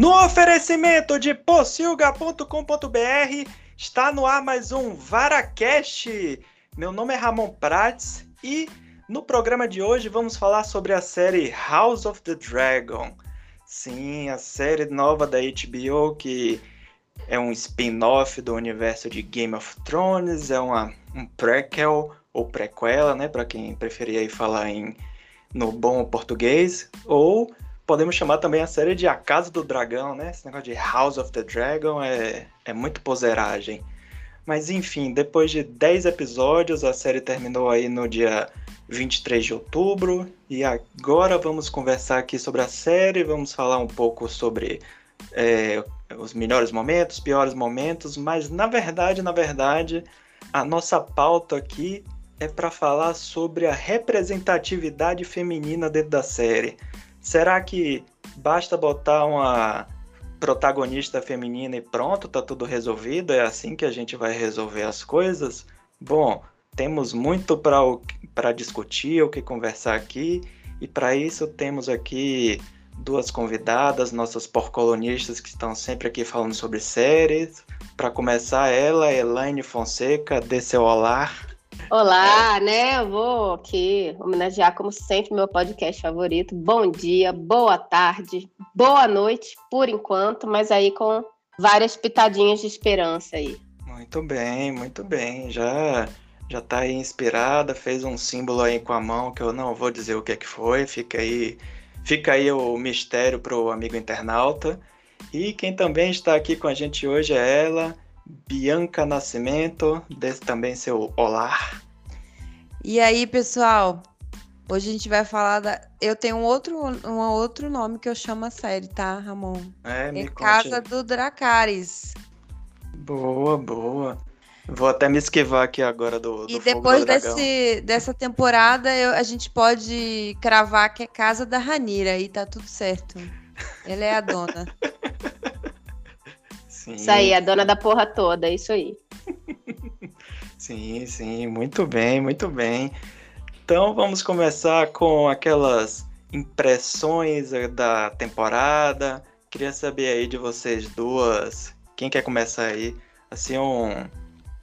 No oferecimento de pocilga.com.br está no ar mais um VaraCast. Meu nome é Ramon Prates e no programa de hoje vamos falar sobre a série House of the Dragon. Sim, a série nova da HBO que é um spin-off do universo de Game of Thrones, é uma, um prequel ou prequela, né, para quem preferia aí falar em no bom português, ou podemos chamar também a série de A Casa do Dragão, né? Esse negócio de House of the Dragon é, é muito poseragem. Mas enfim, depois de 10 episódios, a série terminou aí no dia 23 de outubro. E agora vamos conversar aqui sobre a série, vamos falar um pouco sobre é, os melhores momentos, piores momentos, mas na verdade, na verdade, a nossa pauta aqui é para falar sobre a representatividade feminina dentro da série. Será que basta botar uma protagonista feminina e pronto, tá tudo resolvido? É assim que a gente vai resolver as coisas? Bom, temos muito para discutir, o que conversar aqui, e para isso temos aqui duas convidadas, nossas porcolonistas que estão sempre aqui falando sobre séries. Para começar, ela, Elaine Fonseca, dê seu olá. Olá, né? Eu vou aqui homenagear, como sempre, meu podcast favorito. Bom dia, boa tarde, boa noite, por enquanto, mas aí com várias pitadinhas de esperança aí. Muito bem, muito bem. Já já tá aí inspirada, fez um símbolo aí com a mão que eu não vou dizer o que é que foi, fica aí, fica aí o mistério pro amigo internauta. E quem também está aqui com a gente hoje é ela, Bianca Nascimento, desse também seu olá. E aí, pessoal? Hoje a gente vai falar da. Eu tenho um outro, um outro nome que eu chamo a série, tá, Ramon? É, me é Casa do Dracarys. Boa, boa. Vou até me esquivar aqui agora do. do e depois desse, dessa temporada, eu, a gente pode cravar que é Casa da Ranira e tá tudo certo. Ela é a dona. Sim. Isso aí, a dona da porra toda, é isso aí. sim, sim, muito bem, muito bem. Então vamos começar com aquelas impressões da temporada. Queria saber aí de vocês duas, quem quer começar aí? Assim, um,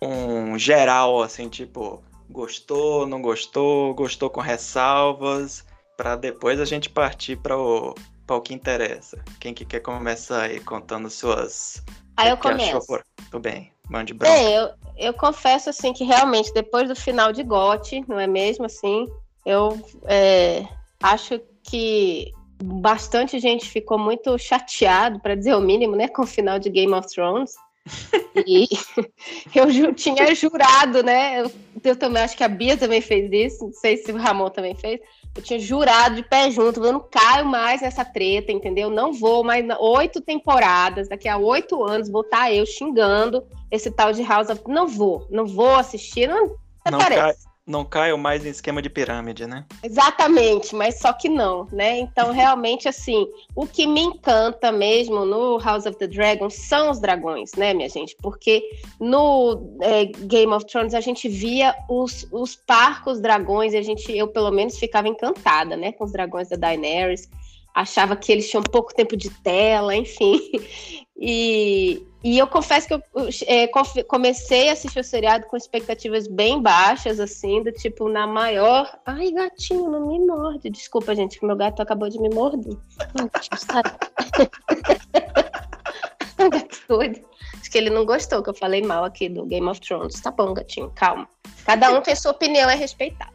um geral, assim, tipo, gostou, não gostou, gostou com ressalvas, para depois a gente partir para o, o que interessa. Quem que quer começar aí contando suas Aí eu começo. Por... Tudo bem, mande branco. É, eu, eu confesso, assim, que realmente, depois do final de GOT, não é mesmo, assim, eu é, acho que bastante gente ficou muito chateado, para dizer o mínimo, né, com o final de Game of Thrones. e eu tinha jurado, né? Eu, eu, também acho que a Bia também fez isso, não sei se o Ramon também fez. Eu tinha jurado de pé junto, eu não caio mais nessa treta, entendeu? Não vou mais oito temporadas, daqui a oito anos vou estar tá eu xingando esse tal de House of. Não vou, não vou assistir, não, não cai, não caio mais em esquema de pirâmide, né? Exatamente, mas só que não, né? Então, realmente, assim, o que me encanta mesmo no House of the Dragon são os dragões, né, minha gente? Porque no é, Game of Thrones a gente via os, os parcos dragões e a gente, eu pelo menos, ficava encantada, né, com os dragões da Daenerys achava que eles tinham pouco tempo de tela, enfim. E, e eu confesso que eu é, comecei a assistir o seriado com expectativas bem baixas, assim, do tipo, na maior. Ai, gatinho, não me morde. Desculpa, gente, que meu gato acabou de me morder. gato doido. Acho que ele não gostou que eu falei mal aqui do Game of Thrones. Tá bom, gatinho, calma. Cada um tem sua opinião, é respeitar.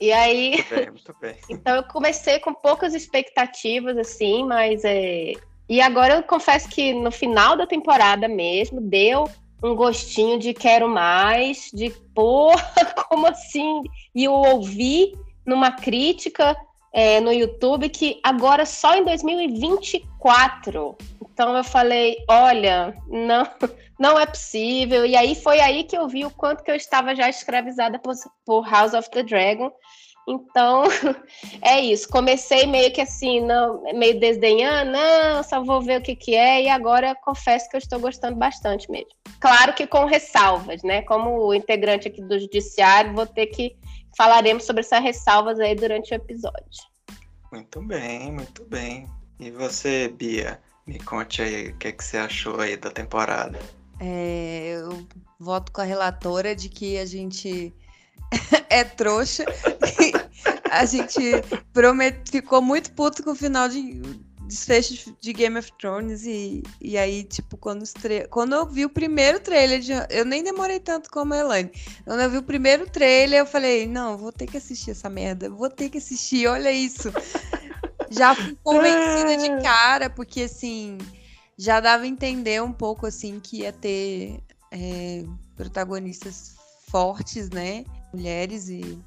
E aí. Muito bem, muito bem. então eu comecei com poucas expectativas, assim, mas é. E agora eu confesso que no final da temporada mesmo deu um gostinho de quero mais, de porra, como assim? E eu ouvi numa crítica é, no YouTube que agora só em 2024. Então eu falei, olha, não, não é possível. E aí foi aí que eu vi o quanto que eu estava já escravizada por, por House of the Dragon. Então, é isso. Comecei meio que assim, não, meio desdenhando, não, só vou ver o que, que é, e agora confesso que eu estou gostando bastante mesmo. Claro que com ressalvas, né? Como integrante aqui do Judiciário, vou ter que falaremos sobre essas ressalvas aí durante o episódio. Muito bem, muito bem. E você, Bia? Me conte aí o que, é que você achou aí da temporada. É, eu voto com a relatora de que a gente é trouxa. a gente promet... ficou muito puto com o final de desfecho de Game of Thrones e, e aí, tipo, quando, estre... quando eu vi o primeiro trailer, de... eu nem demorei tanto como a Elaine. Quando eu vi o primeiro trailer, eu falei, não, vou ter que assistir essa merda, vou ter que assistir, olha isso. Já fui convencida de cara, porque assim, já dava a entender um pouco assim que ia ter é, protagonistas fortes, né? Mulheres e.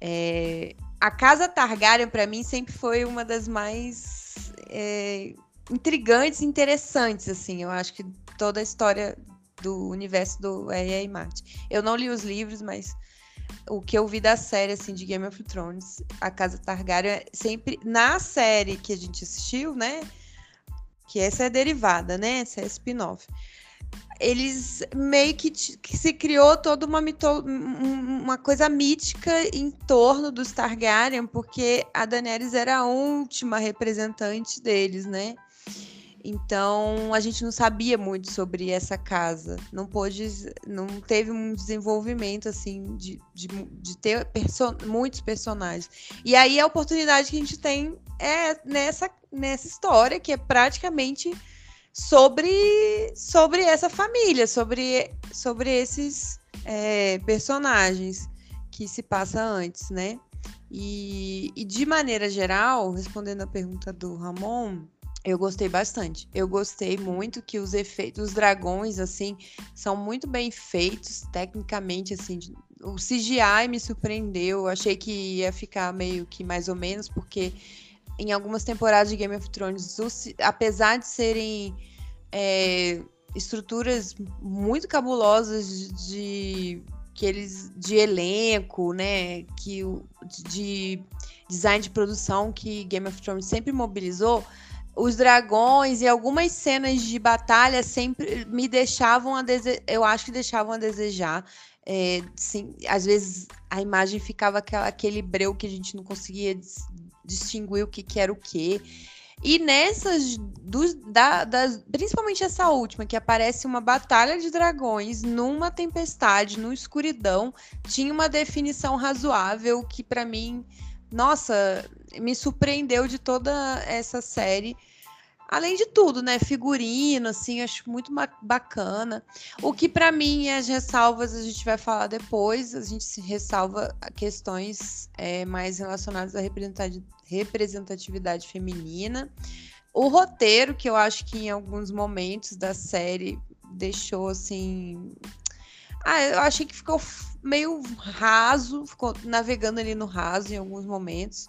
É, a Casa Targaryen, para mim, sempre foi uma das mais é, intrigantes interessantes, assim. Eu acho que toda a história do universo do R.R. Martin. Eu não li os livros, mas o que eu vi da série, assim, de Game of Thrones, a Casa Targaryen, sempre... Na série que a gente assistiu, né? Que essa é derivada, né? Essa é spin-off eles meio que, que, se criou toda uma, mito, uma coisa mítica em torno dos Targaryen, porque a Daenerys era a última representante deles, né? Então a gente não sabia muito sobre essa casa, não pôde, não teve um desenvolvimento assim de, de, de ter perso muitos personagens. E aí a oportunidade que a gente tem é nessa, nessa história que é praticamente sobre, sobre essa família, sobre, sobre esses é, personagens que se passa antes, né? E, e, de maneira geral, respondendo a pergunta do Ramon, eu gostei bastante. Eu gostei muito que os efeitos, os dragões, assim, são muito bem feitos, tecnicamente, assim. O CGI me surpreendeu. Eu achei que ia ficar meio que mais ou menos, porque em algumas temporadas de Game of Thrones, apesar de serem é, estruturas muito cabulosas de que eles de elenco, né, que de design de produção que Game of Thrones sempre mobilizou, os dragões e algumas cenas de batalha sempre me deixavam a desejar, eu acho que deixavam a desejar. É, sim, às vezes a imagem ficava aquela, aquele breu que a gente não conseguia distinguir o que, que era o que. E nessas, dos, da, das, principalmente essa última, que aparece uma batalha de dragões numa tempestade, numa escuridão, tinha uma definição razoável que para mim, nossa, me surpreendeu de toda essa série. Além de tudo, né? Figurino, assim, acho muito bacana. O que para mim as ressalvas a gente vai falar depois. A gente se ressalva questões é, mais relacionadas à representatividade feminina. O roteiro, que eu acho que em alguns momentos da série deixou assim. Ah, eu achei que ficou meio raso, ficou navegando ali no raso em alguns momentos.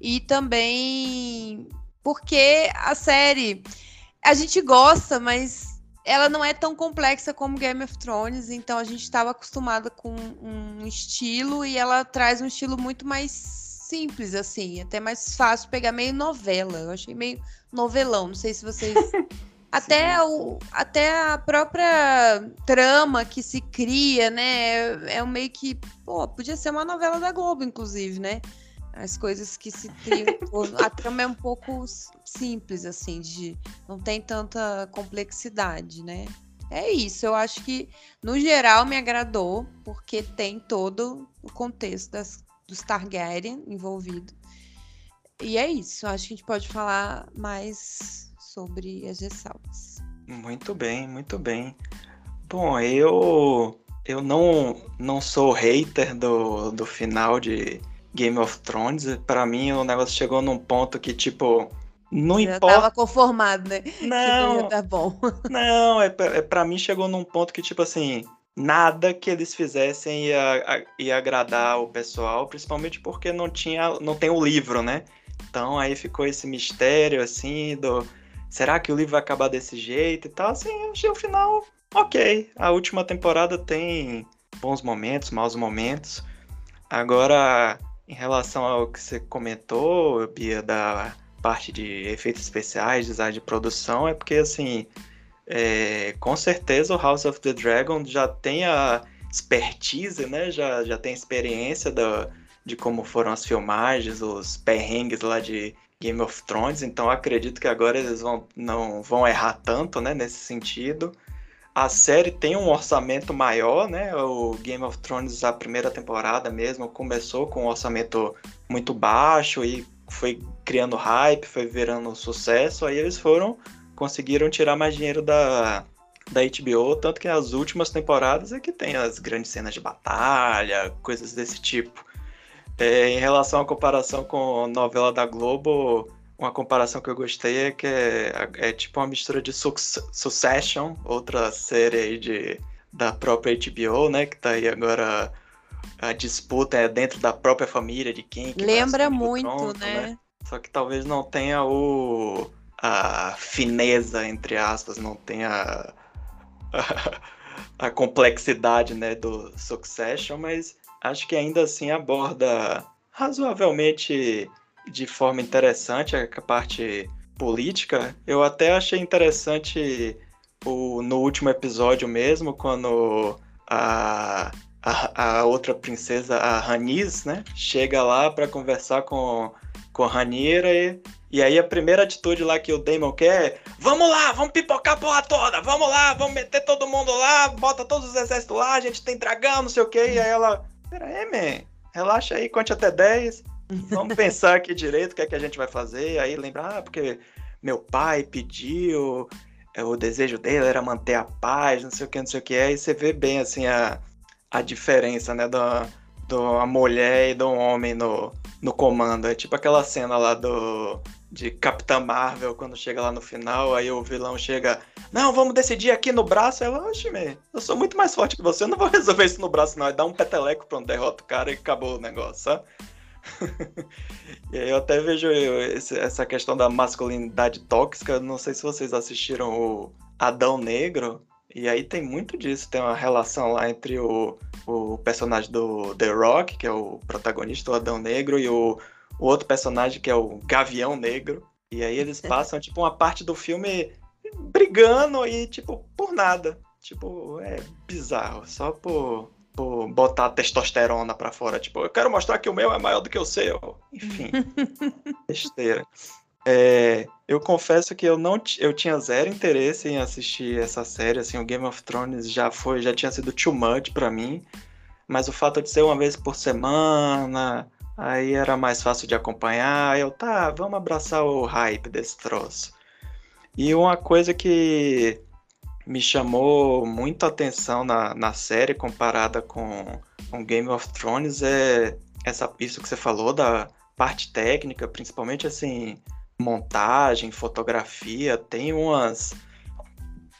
E também porque a série a gente gosta, mas ela não é tão complexa como Game of Thrones, então a gente estava acostumada com um estilo e ela traz um estilo muito mais simples, assim, até mais fácil pegar meio novela. Eu achei meio novelão, não sei se vocês. até, o, até a própria trama que se cria, né? É, é meio que. Pô, podia ser uma novela da Globo, inclusive, né? as coisas que se criam. a trama é um pouco simples, assim, de não tem tanta complexidade, né? É isso, eu acho que no geral me agradou, porque tem todo o contexto das, dos Targaryen envolvido. E é isso, acho que a gente pode falar mais sobre as ressalvas. Muito bem, muito bem. Bom, eu eu não, não sou hater do, do final de, Game of Thrones, para mim o negócio chegou num ponto que, tipo, não Já importa. tava conformado, né? Não. tá bom. Não, é, é para mim chegou num ponto que, tipo assim, nada que eles fizessem ia, ia agradar o pessoal, principalmente porque não tinha, não tem o livro, né? Então aí ficou esse mistério assim do será que o livro vai acabar desse jeito e tal? Assim, eu achei o final ok. A última temporada tem bons momentos, maus momentos. Agora em relação ao que você comentou, Bia, da parte de efeitos especiais, design de produção, é porque, assim, é, com certeza o House of the Dragon já tem a expertise, né? Já, já tem experiência da, de como foram as filmagens, os perrengues lá de Game of Thrones, então acredito que agora eles vão, não vão errar tanto, né, nesse sentido. A série tem um orçamento maior, né? O Game of Thrones, a primeira temporada mesmo, começou com um orçamento muito baixo e foi criando hype, foi virando sucesso. Aí eles foram, conseguiram tirar mais dinheiro da, da HBO, tanto que as últimas temporadas é que tem as grandes cenas de batalha, coisas desse tipo. É, em relação à comparação com a novela da Globo, uma comparação que eu gostei é que é, é tipo uma mistura de Succession, outra série aí de, da própria HBO, né? Que tá aí agora a disputa é dentro da própria família de quem que lembra muito, né? né? Só que talvez não tenha o a fineza entre aspas, não tenha a, a complexidade, né, do Succession, mas acho que ainda assim aborda razoavelmente de forma interessante a parte política. Eu até achei interessante o, no último episódio mesmo, quando a, a, a outra princesa, a Rhaenys, né, chega lá para conversar com, com a Rhaenyra e, e aí a primeira atitude lá que o Daemon quer é Vamos lá, vamos pipocar a porra toda, vamos lá, vamos meter todo mundo lá, bota todos os exércitos lá, a gente tem dragão, não sei o que, e aí ela Pera aí, man. Relaxa aí, conte até 10. Vamos pensar aqui direito o que é que a gente vai fazer. Aí lembrar, ah, porque meu pai pediu, é, o desejo dele era manter a paz, não sei o que, não sei o que. Aí você vê bem, assim, a, a diferença, né, da, da mulher e do homem no, no comando. É tipo aquela cena lá do de Capitã Marvel, quando chega lá no final, aí o vilão chega, não, vamos decidir aqui no braço. Ela, oxe, eu sou muito mais forte que você, eu não vou resolver isso no braço, não. Aí dá um peteleco, pronto, derrota o cara e acabou o negócio, sabe? e aí eu até vejo essa questão da masculinidade tóxica, não sei se vocês assistiram o Adão Negro, e aí tem muito disso, tem uma relação lá entre o, o personagem do The Rock, que é o protagonista do Adão Negro, e o o outro personagem que é o Gavião Negro. E aí eles passam, tipo, uma parte do filme brigando e, tipo, por nada. Tipo, é bizarro. Só por, por botar testosterona pra fora. Tipo, eu quero mostrar que o meu é maior do que o seu. Enfim. besteira. É, eu confesso que eu não eu tinha zero interesse em assistir essa série, assim, o Game of Thrones já foi, já tinha sido too much para mim, mas o fato de ser uma vez por semana, Aí era mais fácil de acompanhar. Eu, tá, vamos abraçar o hype desse troço. E uma coisa que me chamou muito a atenção na, na série comparada com, com Game of Thrones é essa, isso que você falou da parte técnica, principalmente assim, montagem, fotografia, tem umas,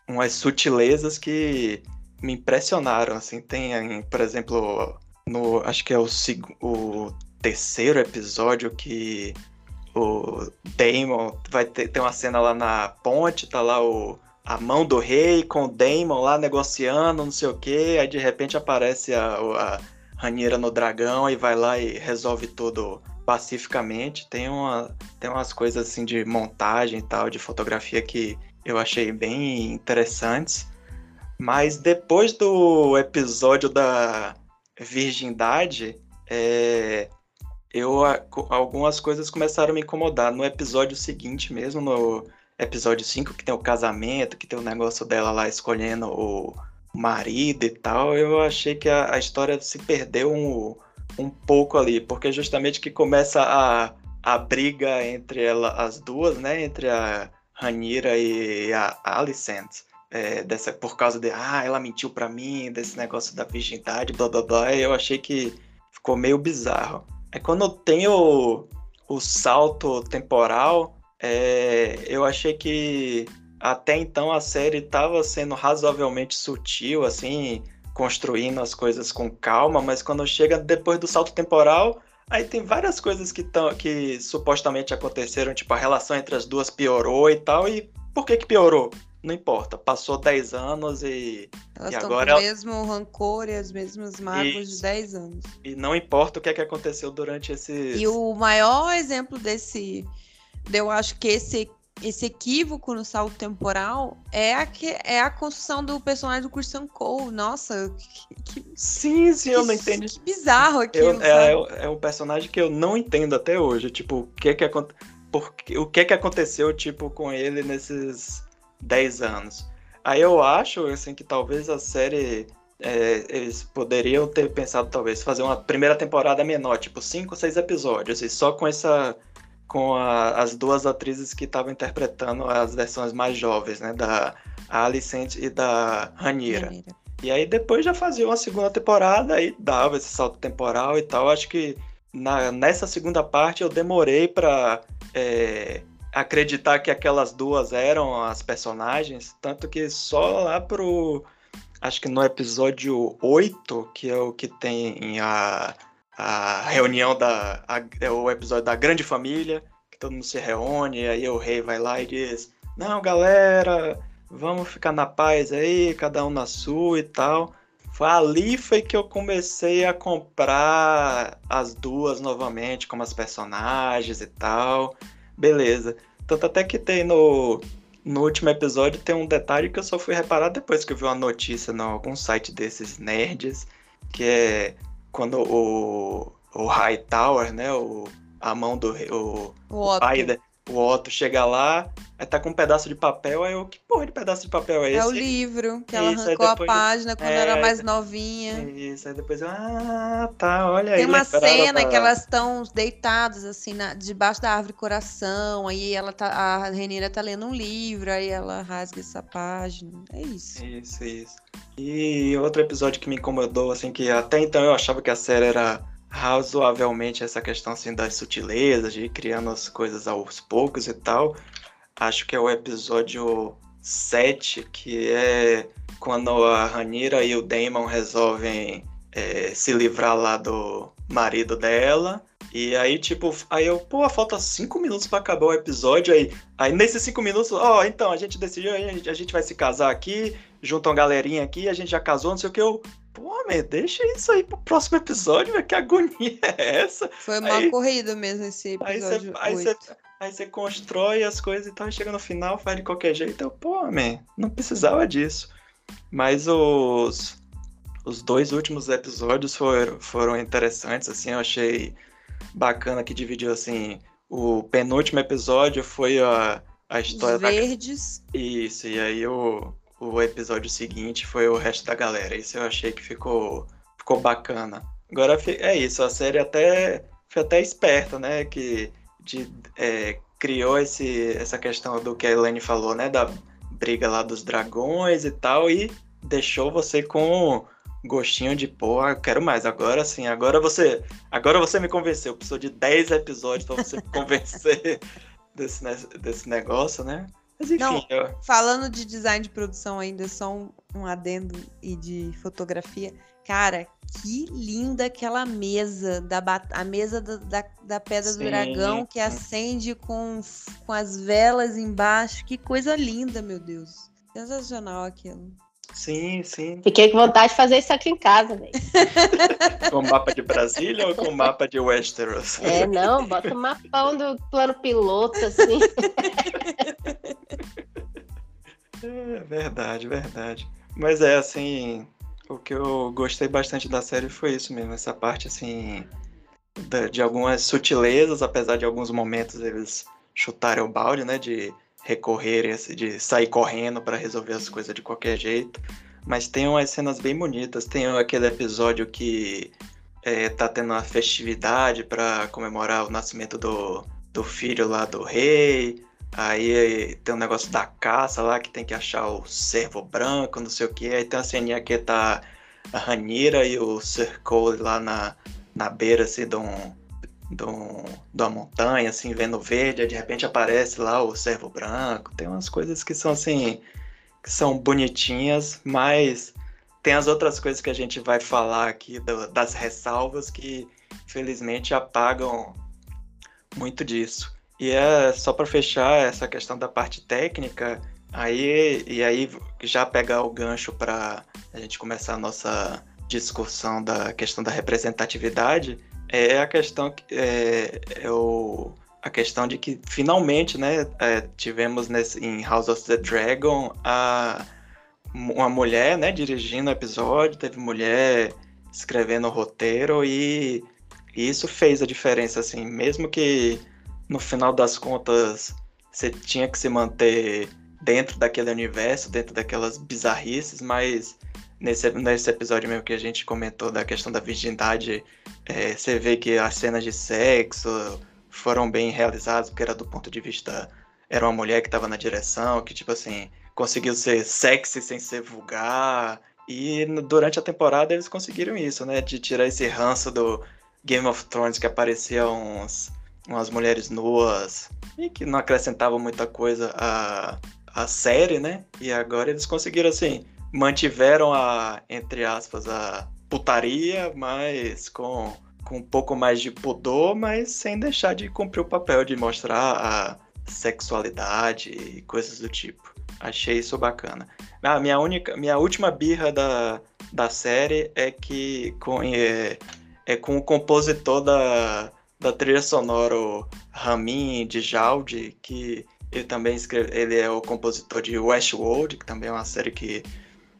umas sutilezas que me impressionaram, assim, tem, por exemplo, no, acho que é o, o terceiro episódio que o Daemon vai ter, ter uma cena lá na ponte, tá lá o, a mão do rei com o Daemon lá negociando, não sei o que, aí de repente aparece a, a Ranheira no dragão e vai lá e resolve tudo pacificamente. Tem, uma, tem umas coisas assim de montagem e tal, de fotografia que eu achei bem interessantes. Mas depois do episódio da virgindade, é, eu algumas coisas começaram a me incomodar. No episódio seguinte mesmo, no episódio 5, que tem o casamento, que tem o negócio dela lá escolhendo o marido e tal, eu achei que a, a história se perdeu um, um pouco ali, porque justamente que começa a, a briga entre ela, as duas, né, entre a Ranira e a Alicent, é, dessa, por causa de, ah, ela mentiu para mim, desse negócio da virgindade, blá blá blá, eu achei que ficou meio bizarro. É quando tem o, o salto temporal, é, eu achei que até então a série estava sendo razoavelmente sutil, assim, construindo as coisas com calma, mas quando chega depois do salto temporal, aí tem várias coisas que, tão, que supostamente aconteceram, tipo a relação entre as duas piorou e tal, e por que que piorou? não importa, passou 10 anos e, Elas e agora... com o mesmo rancor e as mesmas mágoas de 10 anos. E não importa o que é que aconteceu durante esse... E o maior exemplo desse... Eu acho que esse, esse equívoco no salto temporal é a, que, é a construção do personagem do Christian Cole. Nossa, que, que sim, sim, que, eu não entendo. Que bizarro aquilo. Eu, é, é, é um personagem que eu não entendo até hoje. Tipo, o que é que aconteceu porque, o que é que aconteceu, tipo, com ele nesses 10 anos. Aí eu acho, assim, que talvez a série é, eles poderiam ter pensado talvez fazer uma primeira temporada menor, tipo cinco, seis episódios, e só com essa com a, as duas atrizes que estavam interpretando as versões mais jovens, né, da Alicent e da Ranira. E aí depois já fazia uma segunda temporada e dava esse salto temporal e tal. Acho que na, nessa segunda parte eu demorei para é, acreditar que aquelas duas eram as personagens, tanto que só lá pro acho que no episódio 8, que é o que tem a, a reunião da. A, é o episódio da grande família, que todo mundo se reúne, aí o rei vai lá e diz: Não, galera, vamos ficar na paz aí, cada um na sua e tal. Foi ali foi que eu comecei a comprar as duas novamente como as personagens e tal. Beleza. Tanto até que tem no no último episódio tem um detalhe que eu só fui reparar depois que eu vi uma notícia em algum site desses nerds, que é quando o, o Hightower, né, o, a mão do o, o, o pai, o Otto chega lá, aí tá com um pedaço de papel, aí eu, que porra de pedaço de papel é esse? É o livro, que ela isso, arrancou a página quando é, era mais novinha. Isso, aí depois eu, ah, tá, olha Tem aí. Tem uma cena pra... que elas estão deitadas, assim, na, debaixo da árvore coração, aí ela tá, a Renira tá lendo um livro, aí ela rasga essa página, é isso. Isso, isso. E outro episódio que me incomodou, assim, que até então eu achava que a série era razoavelmente essa questão assim das sutilezas, de ir criando as coisas aos poucos e tal. Acho que é o episódio 7, que é quando a Ranira e o Damon resolvem é, se livrar lá do marido dela. E aí, tipo, aí eu, pô, falta cinco minutos para acabar o episódio. Aí, aí nesses cinco minutos, ó, oh, então, a gente decidiu, a gente, a gente vai se casar aqui, junta uma galerinha aqui, a gente já casou, não sei o que. Eu, Pô, man, deixa isso aí pro próximo episódio, velho. Que agonia é essa? Foi uma aí, corrida mesmo esse episódio. Aí você, aí você constrói as coisas e tal, e chega no final, faz de qualquer jeito. Eu, pô, man, não precisava disso. Mas os, os dois últimos episódios foram, foram interessantes, assim, eu achei bacana que dividiu, assim, o penúltimo episódio foi a, a história Os verdes. da... Isso, e aí o, o episódio seguinte foi o resto da galera. Isso eu achei que ficou, ficou bacana. Agora é isso, a série até foi até esperta, né? Que de, é, criou esse, essa questão do que a Elaine falou, né? Da briga lá dos dragões e tal, e deixou você com gostinho de, eu quero mais. Agora sim, agora você. Agora você me convenceu. Eu preciso de 10 episódios para você me convencer desse, desse negócio, né? Mas enfim. Não, eu... Falando de design de produção ainda, só um, um adendo e de fotografia. Cara, que linda aquela mesa, da a mesa da, da, da Pedra Sim. do Dragão que acende com, com as velas embaixo. Que coisa linda, meu Deus. Sensacional aquilo. Sim, sim. Fiquei com vontade de fazer isso aqui em casa, velho. com mapa de Brasília ou com mapa de Westeros? É, não, bota um mapão do plano piloto, assim. É verdade, verdade. Mas é assim, o que eu gostei bastante da série foi isso mesmo, essa parte assim de algumas sutilezas, apesar de alguns momentos eles chutarem o balde, né, de recorrer, de sair correndo para resolver as coisas de qualquer jeito. Mas tem umas cenas bem bonitas. Tem aquele episódio que é, tá tendo uma festividade para comemorar o nascimento do, do filho lá do rei. Aí tem um negócio da caça lá que tem que achar o cervo branco, não sei o que. Aí tem uma ceninha que tá a Ranira e o Sir Cole lá na, na beira assim, de um, do, da montanha, assim, vendo verde, aí de repente aparece lá o servo branco. Tem umas coisas que são assim, que são bonitinhas, mas tem as outras coisas que a gente vai falar aqui do, das ressalvas que felizmente apagam muito disso. E é só para fechar essa questão da parte técnica, aí e aí já pegar o gancho para a gente começar a nossa discussão da questão da representatividade é a questão é, é o, a questão de que finalmente, né, é, tivemos nesse, em House of the Dragon a, uma mulher, né, dirigindo o episódio, teve mulher escrevendo o roteiro e, e isso fez a diferença, assim, mesmo que no final das contas você tinha que se manter dentro daquele universo, dentro daquelas bizarrices, mas nesse, nesse episódio mesmo que a gente comentou da questão da virgindade, é, você vê que as cenas de sexo foram bem realizadas, porque era do ponto de vista. Era uma mulher que estava na direção, que, tipo assim, conseguiu ser sexy sem ser vulgar. E durante a temporada eles conseguiram isso, né? De tirar esse ranço do Game of Thrones que aparecia uns, umas mulheres nuas e que não acrescentavam muita coisa à, à série, né? E agora eles conseguiram, assim, mantiveram a, entre aspas, a putaria, mas com, com um pouco mais de pudor, mas sem deixar de cumprir o papel de mostrar a sexualidade e coisas do tipo. Achei isso bacana. A minha única, minha última birra da, da série é que com, é, é com o compositor da, da trilha sonora, Ramin Djaldi, que ele também escreve, ele é o compositor de Westworld, que também é uma série que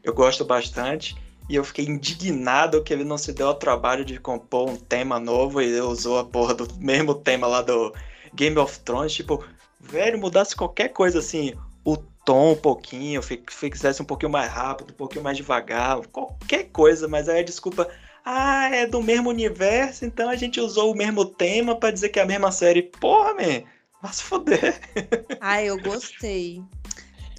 eu gosto bastante. E eu fiquei indignado que ele não se deu ao trabalho de compor um tema novo e usou a porra do mesmo tema lá do Game of Thrones. Tipo, velho, mudasse qualquer coisa assim, o tom um pouquinho, fizesse um pouquinho mais rápido, um pouquinho mais devagar, qualquer coisa, mas aí a desculpa. Ah, é do mesmo universo, então a gente usou o mesmo tema para dizer que é a mesma série. Porra, man, vai se foder. Ah, eu gostei.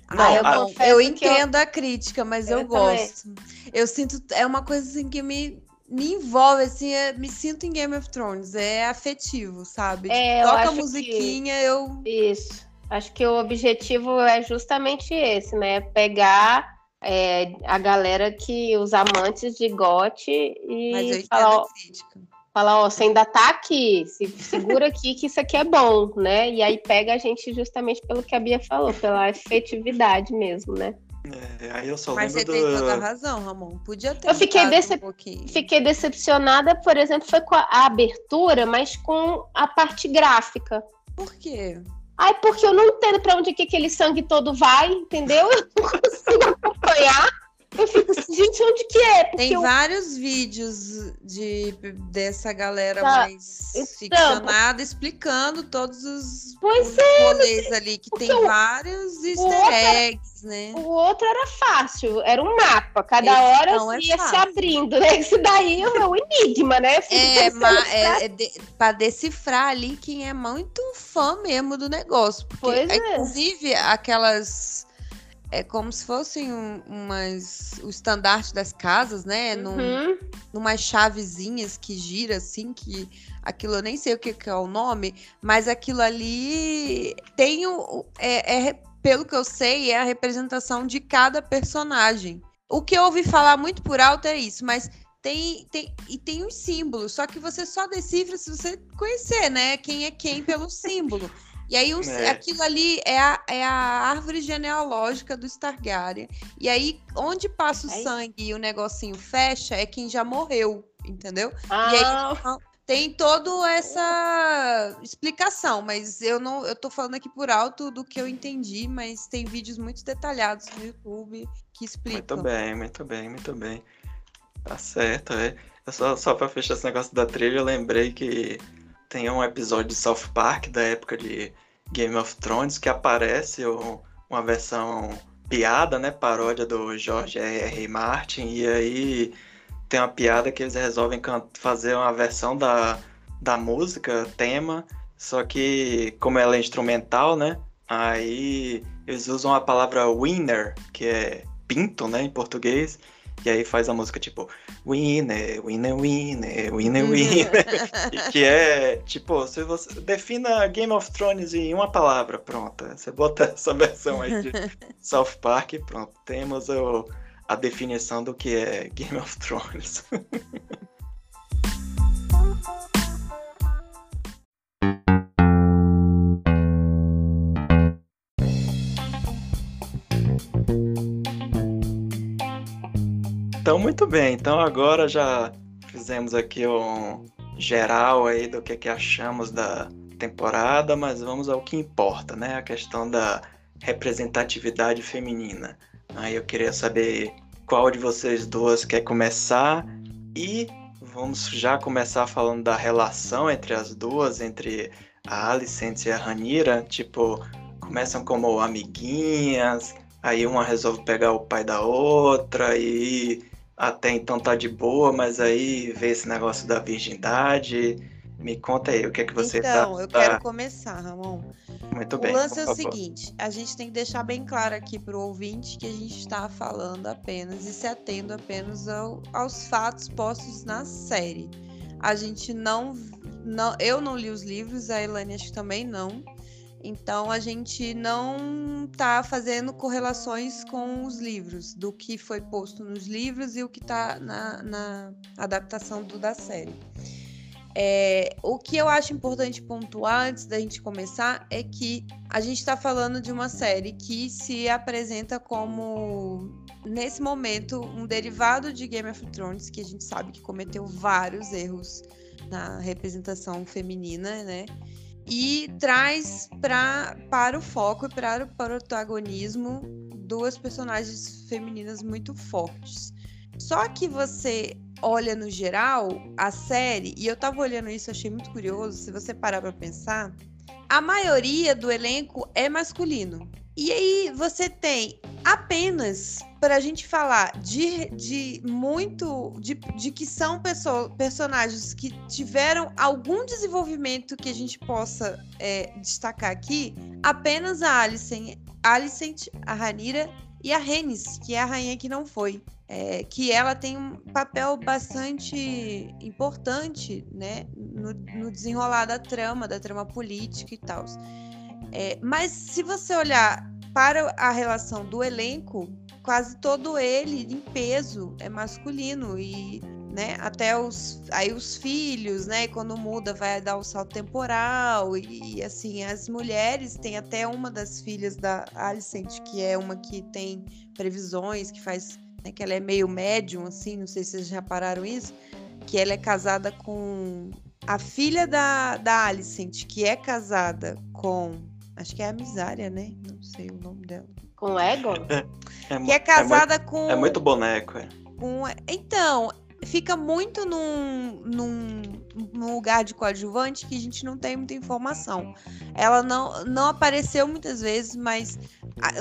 Não, ah, eu, eu entendo eu... a crítica, mas eu, eu gosto. Eu sinto. É uma coisa assim que me, me envolve, assim, é, me sinto em Game of Thrones. É afetivo, sabe? É, Toca a musiquinha, que... eu. Isso. Acho que o objetivo é justamente esse, né? Pegar é, a galera que. os amantes de GOT e. Falar, a crítica Falar, ó, você ainda tá aqui, se segura aqui que isso aqui é bom, né? E aí pega a gente justamente pelo que a Bia falou, pela efetividade mesmo, né? É, aí eu só Mas você do... tem toda a razão, Ramon. Podia ter. Eu fiquei, decep... um fiquei decepcionada, por exemplo, foi com a, a abertura, mas com a parte gráfica. Por quê? Ai, porque eu não entendo para onde que aquele sangue todo vai, entendeu? Eu não consigo acompanhar. Eu fico assim, gente, onde que é? Porque Tem eu... vários vídeos de, dessa galera tá. mais então, ficcionada explicando todos os, pois os é, rolês ali, que tem vários easter eggs, né? O outro era fácil, era um mapa, cada Esse hora é ia fácil. se abrindo, né? Esse daí é o meu enigma, né? É, mas é, é de, pra decifrar ali quem é muito fã mesmo do negócio. Porque, pois é. Inclusive, aquelas é como se fossem um, umas o estandarte das casas, né? Num, uhum. Numas chavezinhas que gira assim, que aquilo eu nem sei o que, que é o nome, mas aquilo ali tem o é, é, pelo que eu sei é a representação de cada personagem. O que eu ouvi falar muito por alto é isso, mas tem, tem e tem os símbolos, só que você só decifra se você conhecer, né? Quem é quem pelo símbolo. E aí, é. aquilo ali é a, é a árvore genealógica do Targaryen. E aí, onde passa o é sangue e o negocinho fecha, é quem já morreu, entendeu? Ah. E aí, ah. tem toda essa explicação, mas eu não eu tô falando aqui por alto do que eu entendi, mas tem vídeos muito detalhados no YouTube que explicam. Muito bem, muito bem, muito bem. Tá certo, é. Só, só pra fechar esse negócio da trilha, eu lembrei que tem um episódio de South Park da época de Game of Thrones que aparece uma versão piada, né, paródia do George R. R. Martin. E aí tem uma piada que eles resolvem fazer uma versão da, da música, tema, só que como ela é instrumental, né, aí eles usam a palavra winner, que é pinto, né, em português, e aí faz a música tipo Winner, Winner, Winner, Winner, uhum. Winner. que é tipo, se você defina Game of Thrones em uma palavra, pronto. Você bota essa versão aí de South Park e pronto. Temos o, a definição do que é Game of Thrones. Então, muito bem. Então, agora já fizemos aqui um geral aí do que, que achamos da temporada, mas vamos ao que importa, né? A questão da representatividade feminina. Aí eu queria saber qual de vocês duas quer começar e vamos já começar falando da relação entre as duas, entre a Alicent e a Ranira, tipo, começam como amiguinhas, aí uma resolve pegar o pai da outra e até então tá de boa, mas aí vê esse negócio da virgindade. Me conta aí o que é que você então, tá. Então, eu quero começar, Ramon. Muito bem. O lance é o seguinte: a gente tem que deixar bem claro aqui para o ouvinte que a gente está falando apenas e se atendo apenas ao, aos fatos postos na série. A gente não, não. Eu não li os livros, a Elaine acho que também não. Então a gente não está fazendo correlações com os livros, do que foi posto nos livros e o que está na, na adaptação do, da série. É, o que eu acho importante pontuar antes da gente começar é que a gente está falando de uma série que se apresenta como, nesse momento, um derivado de Game of Thrones, que a gente sabe que cometeu vários erros na representação feminina, né? E traz pra, para o foco e para o protagonismo duas personagens femininas muito fortes. Só que você olha no geral a série, e eu tava olhando isso, achei muito curioso, se você parar para pensar, a maioria do elenco é masculino. E aí você tem apenas para a gente falar de, de muito de, de que são pessoas, personagens que tiveram algum desenvolvimento que a gente possa é, destacar aqui, apenas a Alicent, Alicent, a Ranira e a Renis, que é a rainha que não foi é, que ela tem um papel bastante importante né, no, no desenrolar da trama, da trama política e tal. É, mas se você olhar para a relação do elenco, quase todo ele em peso é masculino e né, até os aí os filhos, né, quando muda vai dar o salto temporal e assim as mulheres tem até uma das filhas da Alicent que é uma que tem previsões, que faz né, que ela é meio médium, assim, não sei se vocês já pararam isso, que ela é casada com a filha da, da Alicent, que é casada com, acho que é a Misária, né? Não sei o nome dela. Com Egon? É, é, que é casada é muito, com... É muito boneco, é. Com, então, fica muito num, num, num, lugar de coadjuvante que a gente não tem muita informação. Ela não, não apareceu muitas vezes, mas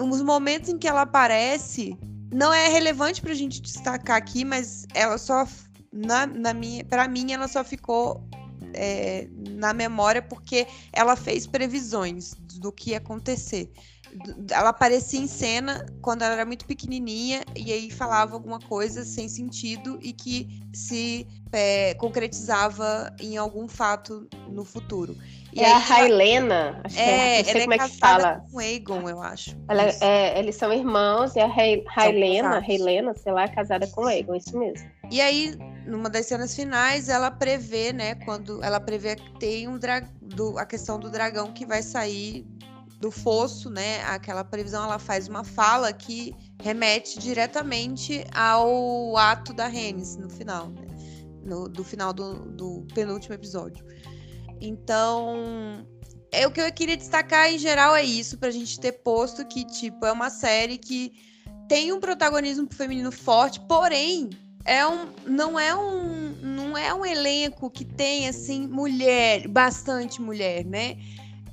os momentos em que ela aparece não é relevante para a gente destacar aqui, mas ela só na, na minha, para mim ela só ficou é, na memória porque ela fez previsões do que ia acontecer. Ela aparecia em cena quando ela era muito pequenininha e aí falava alguma coisa sem sentido e que se é, concretizava em algum fato no futuro. E é a Railena, acho é, que é, não sei como é, é que fala. com Egon, eu acho. Ela, é, eles são irmãos e a Railena, Railena, sei lá, é casada com Egon, isso mesmo. E aí, numa das cenas finais, ela prevê, né, quando ela prevê que tem um dra do, a questão do dragão que vai sair do fosso, né? Aquela previsão, ela faz uma fala que remete diretamente ao ato da Renes no final, né? No, do final do, do penúltimo episódio. Então, é o que eu queria destacar em geral é isso, pra gente ter posto que, tipo, é uma série que tem um protagonismo feminino forte, porém, é um, não é um, não é um elenco que tem assim mulher, bastante mulher, né?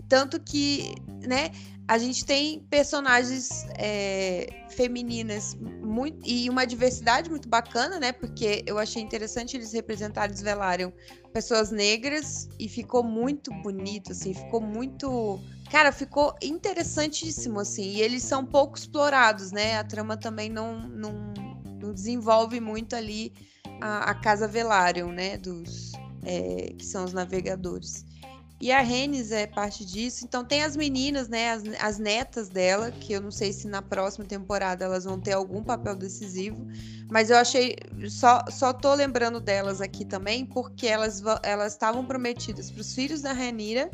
Tanto que, né, a gente tem personagens é, femininas muito, e uma diversidade muito bacana, né? Porque eu achei interessante eles representarem, eles velaram pessoas negras e ficou muito bonito, assim, ficou muito. Cara, ficou interessantíssimo, assim. E eles são pouco explorados, né? A trama também não, não, não desenvolve muito ali a, a casa Velaryon, né? Dos, é, que são os navegadores. E a Renes é parte disso. Então tem as meninas, né? As, as netas dela, que eu não sei se na próxima temporada elas vão ter algum papel decisivo. Mas eu achei. Só, só tô lembrando delas aqui também, porque elas estavam prometidas para os filhos da Rainira.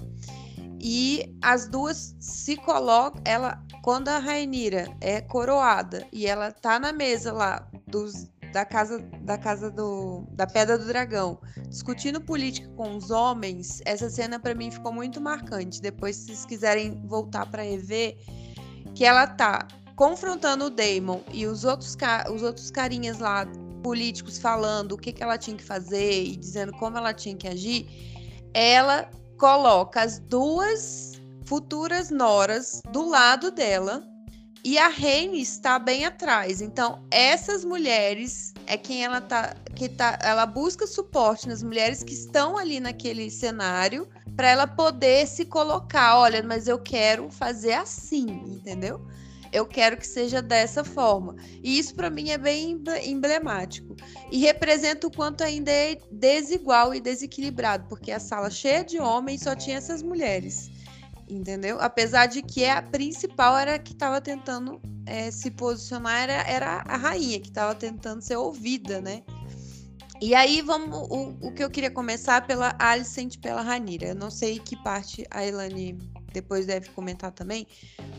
E as duas se colocam. Ela, quando a Rainira é coroada e ela tá na mesa lá dos da casa da casa do da Pedra do Dragão, discutindo política com os homens, essa cena para mim ficou muito marcante. Depois, se vocês quiserem voltar para rever, que ela tá confrontando o Damon e os outros os outros carinhas lá políticos falando o que, que ela tinha que fazer e dizendo como ela tinha que agir, ela coloca as duas futuras noras do lado dela e a Reine está bem atrás. Então, essas mulheres é quem ela tá que tá, ela busca suporte nas mulheres que estão ali naquele cenário para ela poder se colocar, olha, mas eu quero fazer assim, entendeu? Eu quero que seja dessa forma. E isso para mim é bem emblemático. E representa o quanto ainda é desigual e desequilibrado, porque a sala cheia de homens só tinha essas mulheres entendeu? Apesar de que a principal era a que estava tentando é, se posicionar, era, era a rainha que estava tentando ser ouvida, né? E aí vamos o, o que eu queria começar pela Alicent pela Ranira. Eu não sei que parte a Elane depois deve comentar também,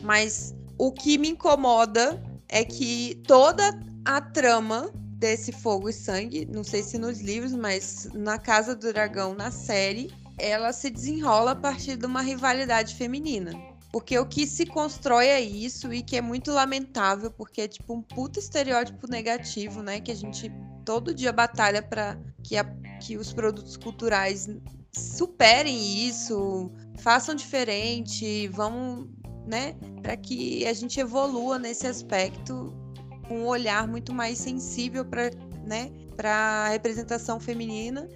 mas o que me incomoda é que toda a trama desse Fogo e Sangue, não sei se nos livros, mas na Casa do Dragão, na série, ela se desenrola a partir de uma rivalidade feminina. Porque o que se constrói é isso e que é muito lamentável, porque é tipo um puta estereótipo negativo, né? Que a gente todo dia batalha para que, que os produtos culturais superem isso, façam diferente, vão, né? Para que a gente evolua nesse aspecto com um olhar muito mais sensível para né, a representação feminina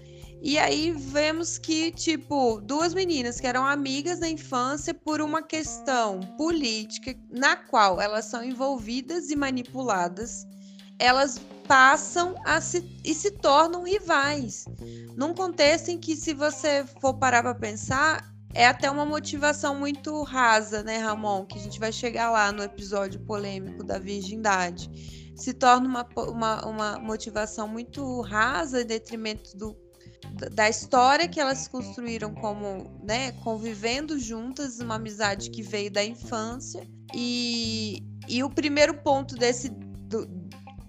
e aí vemos que, tipo, duas meninas que eram amigas da infância por uma questão política na qual elas são envolvidas e manipuladas, elas passam a se e se tornam rivais. Num contexto em que, se você for parar para pensar, é até uma motivação muito rasa, né, Ramon? Que a gente vai chegar lá no episódio polêmico da virgindade. Se torna uma, uma, uma motivação muito rasa em detrimento do da história que elas construíram como, né, convivendo juntas, uma amizade que veio da infância. E, e o primeiro ponto desse do,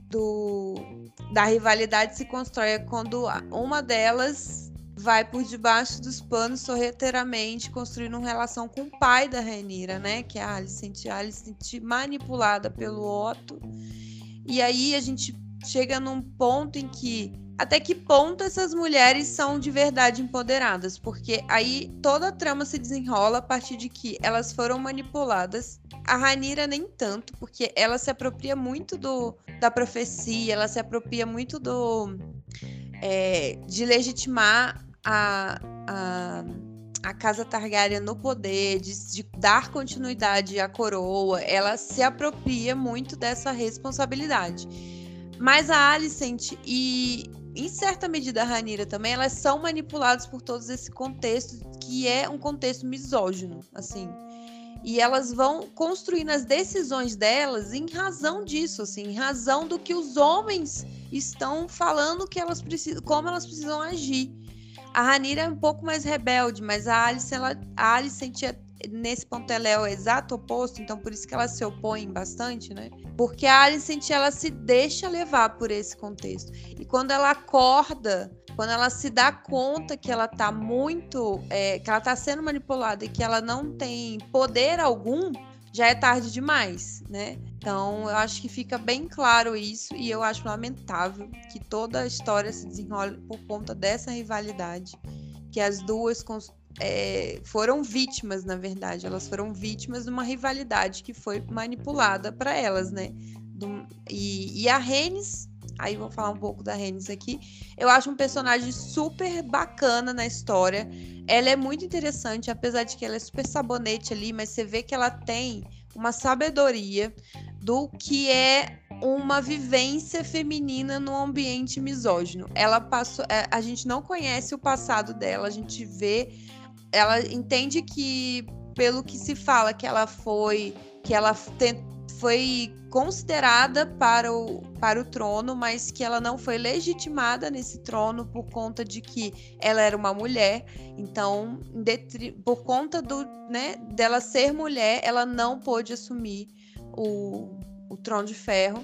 do, da rivalidade se constrói quando uma delas vai por debaixo dos panos sorrateiramente construindo uma relação com o pai da Renira, né, que é a Alicent, a Alicent manipulada pelo Otto. E aí a gente chega num ponto em que até que ponto essas mulheres são de verdade empoderadas, porque aí toda a trama se desenrola a partir de que elas foram manipuladas. A Ranira nem tanto, porque ela se apropria muito do, da profecia, ela se apropria muito do é, de legitimar a, a, a casa Targaryen no poder, de, de dar continuidade à coroa. Ela se apropria muito dessa responsabilidade. Mas a Alicent e em certa medida, a Ranira também, elas são manipuladas por todo esse contexto, que é um contexto misógino, assim. E elas vão construindo as decisões delas em razão disso, assim, em razão do que os homens estão falando que elas precisam, como elas precisam agir. A Ranira é um pouco mais rebelde, mas a Alice, ela, a Alice sentia nesse ponto ela é o exato oposto, então por isso que ela se opõe bastante, né? Porque a Alicent ela se deixa levar por esse contexto. E quando ela acorda, quando ela se dá conta que ela tá muito, é, que ela tá sendo manipulada e que ela não tem poder algum, já é tarde demais, né? Então, eu acho que fica bem claro isso e eu acho lamentável que toda a história se desenrole por conta dessa rivalidade que as duas é, foram vítimas, na verdade. Elas foram vítimas de uma rivalidade que foi manipulada para elas, né? Do, e, e, a Renes, aí vou falar um pouco da Renes aqui. Eu acho um personagem super bacana na história. Ela é muito interessante, apesar de que ela é super sabonete ali, mas você vê que ela tem uma sabedoria do que é uma vivência feminina no ambiente misógino. Ela passou, é, a gente não conhece o passado dela, a gente vê ela entende que, pelo que se fala, que ela foi. que ela foi considerada para o, para o trono, mas que ela não foi legitimada nesse trono por conta de que ela era uma mulher. Então, por conta do, né, dela ser mulher, ela não pôde assumir o, o trono de ferro.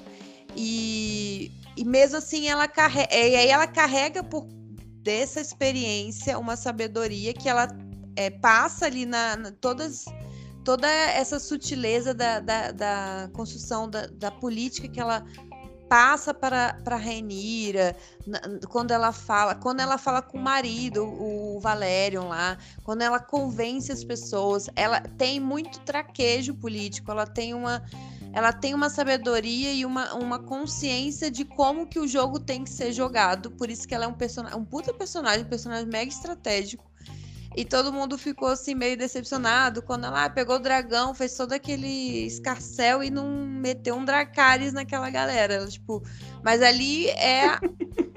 E, e mesmo assim, ela carrega, e aí ela carrega por dessa experiência uma sabedoria que ela é, passa ali na, na, todas toda essa sutileza da, da, da construção da, da, política que ela passa para para Renira, quando ela fala, quando ela fala com o marido, o Valerion lá, quando ela convence as pessoas, ela tem muito traquejo político, ela tem uma ela tem uma sabedoria e uma, uma consciência de como que o jogo tem que ser jogado. Por isso que ela é um personagem, um puta personagem, um personagem mega estratégico. E todo mundo ficou assim meio decepcionado quando ela ah, pegou o dragão, fez todo aquele escarcel e não meteu um Dracarys naquela galera. Tipo, mas ali é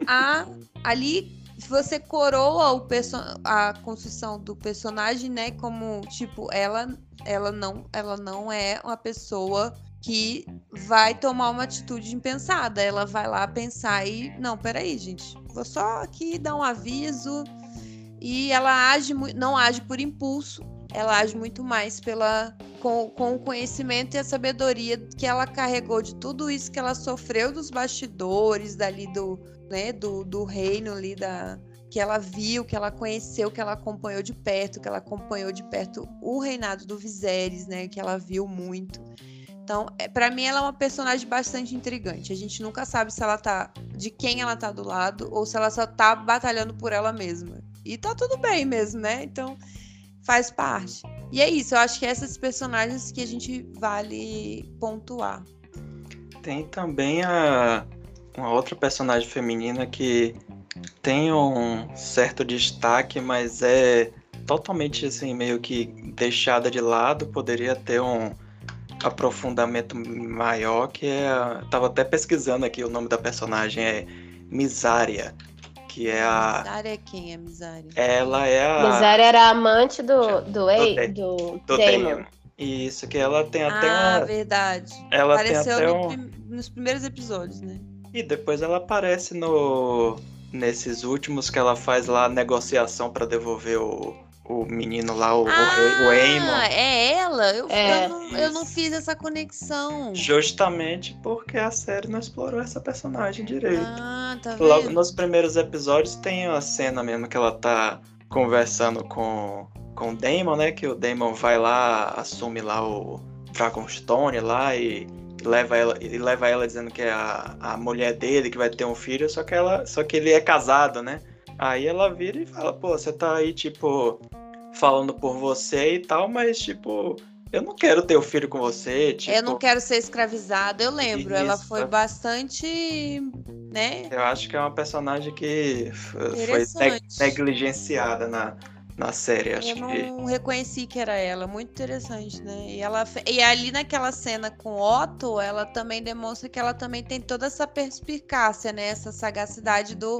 a ali você coroa o perso a construção do personagem, né, como tipo, ela ela não ela não é uma pessoa que vai tomar uma atitude impensada. Ela vai lá pensar e não, peraí, gente, vou só aqui dar um aviso e ela age não age por impulso, ela age muito mais pela com, com o conhecimento e a sabedoria que ela carregou de tudo isso que ela sofreu dos bastidores dali do, né, do, do reino ali da que ela viu, que ela conheceu, que ela acompanhou de perto, que ela acompanhou de perto o reinado do Viserys, né, que ela viu muito. Então, é, para mim ela é uma personagem bastante intrigante. A gente nunca sabe se ela tá de quem ela tá do lado ou se ela só tá batalhando por ela mesma. E tá tudo bem mesmo, né? Então faz parte. E é isso, eu acho que essas personagens que a gente vale pontuar. Tem também a uma outra personagem feminina que tem um certo destaque, mas é totalmente assim meio que deixada de lado, poderia ter um aprofundamento maior que é, tava até pesquisando aqui o nome da personagem é Misária que é a. Misária é quem é Misária? Ela é a. Misária era amante do, do, do, do, do Damon. Isso, que ela tem até ah, uma. verdade. Ela Apareceu tem até no, um... nos primeiros episódios, né? E depois ela aparece no nesses últimos que ela faz lá a negociação para devolver o, o menino lá, o, ah, o Eamon. é ela? Eu, é. Eu, não, eu não fiz essa conexão. Justamente porque a série não explorou essa personagem direito. Ah, tá vendo? Logo nos primeiros episódios tem a cena mesmo que ela tá conversando com, com o Damon, né? Que o Damon vai lá, assume lá o Dragonstone lá e leva ela, e leva ela dizendo que é a, a mulher dele, que vai ter um filho, só que ela. Só que ele é casado, né? Aí ela vira e fala, pô, você tá aí, tipo, falando por você e tal, mas, tipo, eu não quero ter o um filho com você. Tipo... Eu não quero ser escravizada, eu lembro. Isso. Ela foi bastante. né? Eu acho que é uma personagem que foi negligenciada na, na série. Acho eu não que... reconheci que era ela. Muito interessante, né? E, ela, e ali naquela cena com Otto, ela também demonstra que ela também tem toda essa perspicácia, né? Essa sagacidade do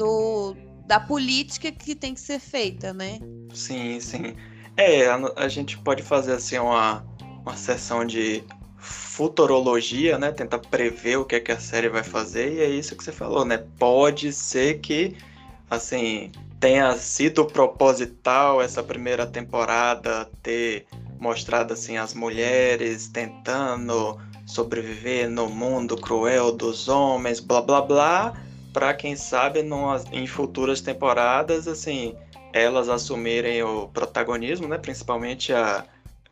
do, da política que tem que ser feita, né? Sim, sim. É, a, a gente pode fazer assim uma, uma sessão de futurologia, né? Tentar prever o que, é que a série vai fazer, e é isso que você falou, né? Pode ser que, assim, tenha sido proposital essa primeira temporada ter mostrado, assim, as mulheres tentando sobreviver no mundo cruel dos homens, blá blá blá, para quem sabe numa, em futuras temporadas, assim, elas assumirem o protagonismo, né? Principalmente a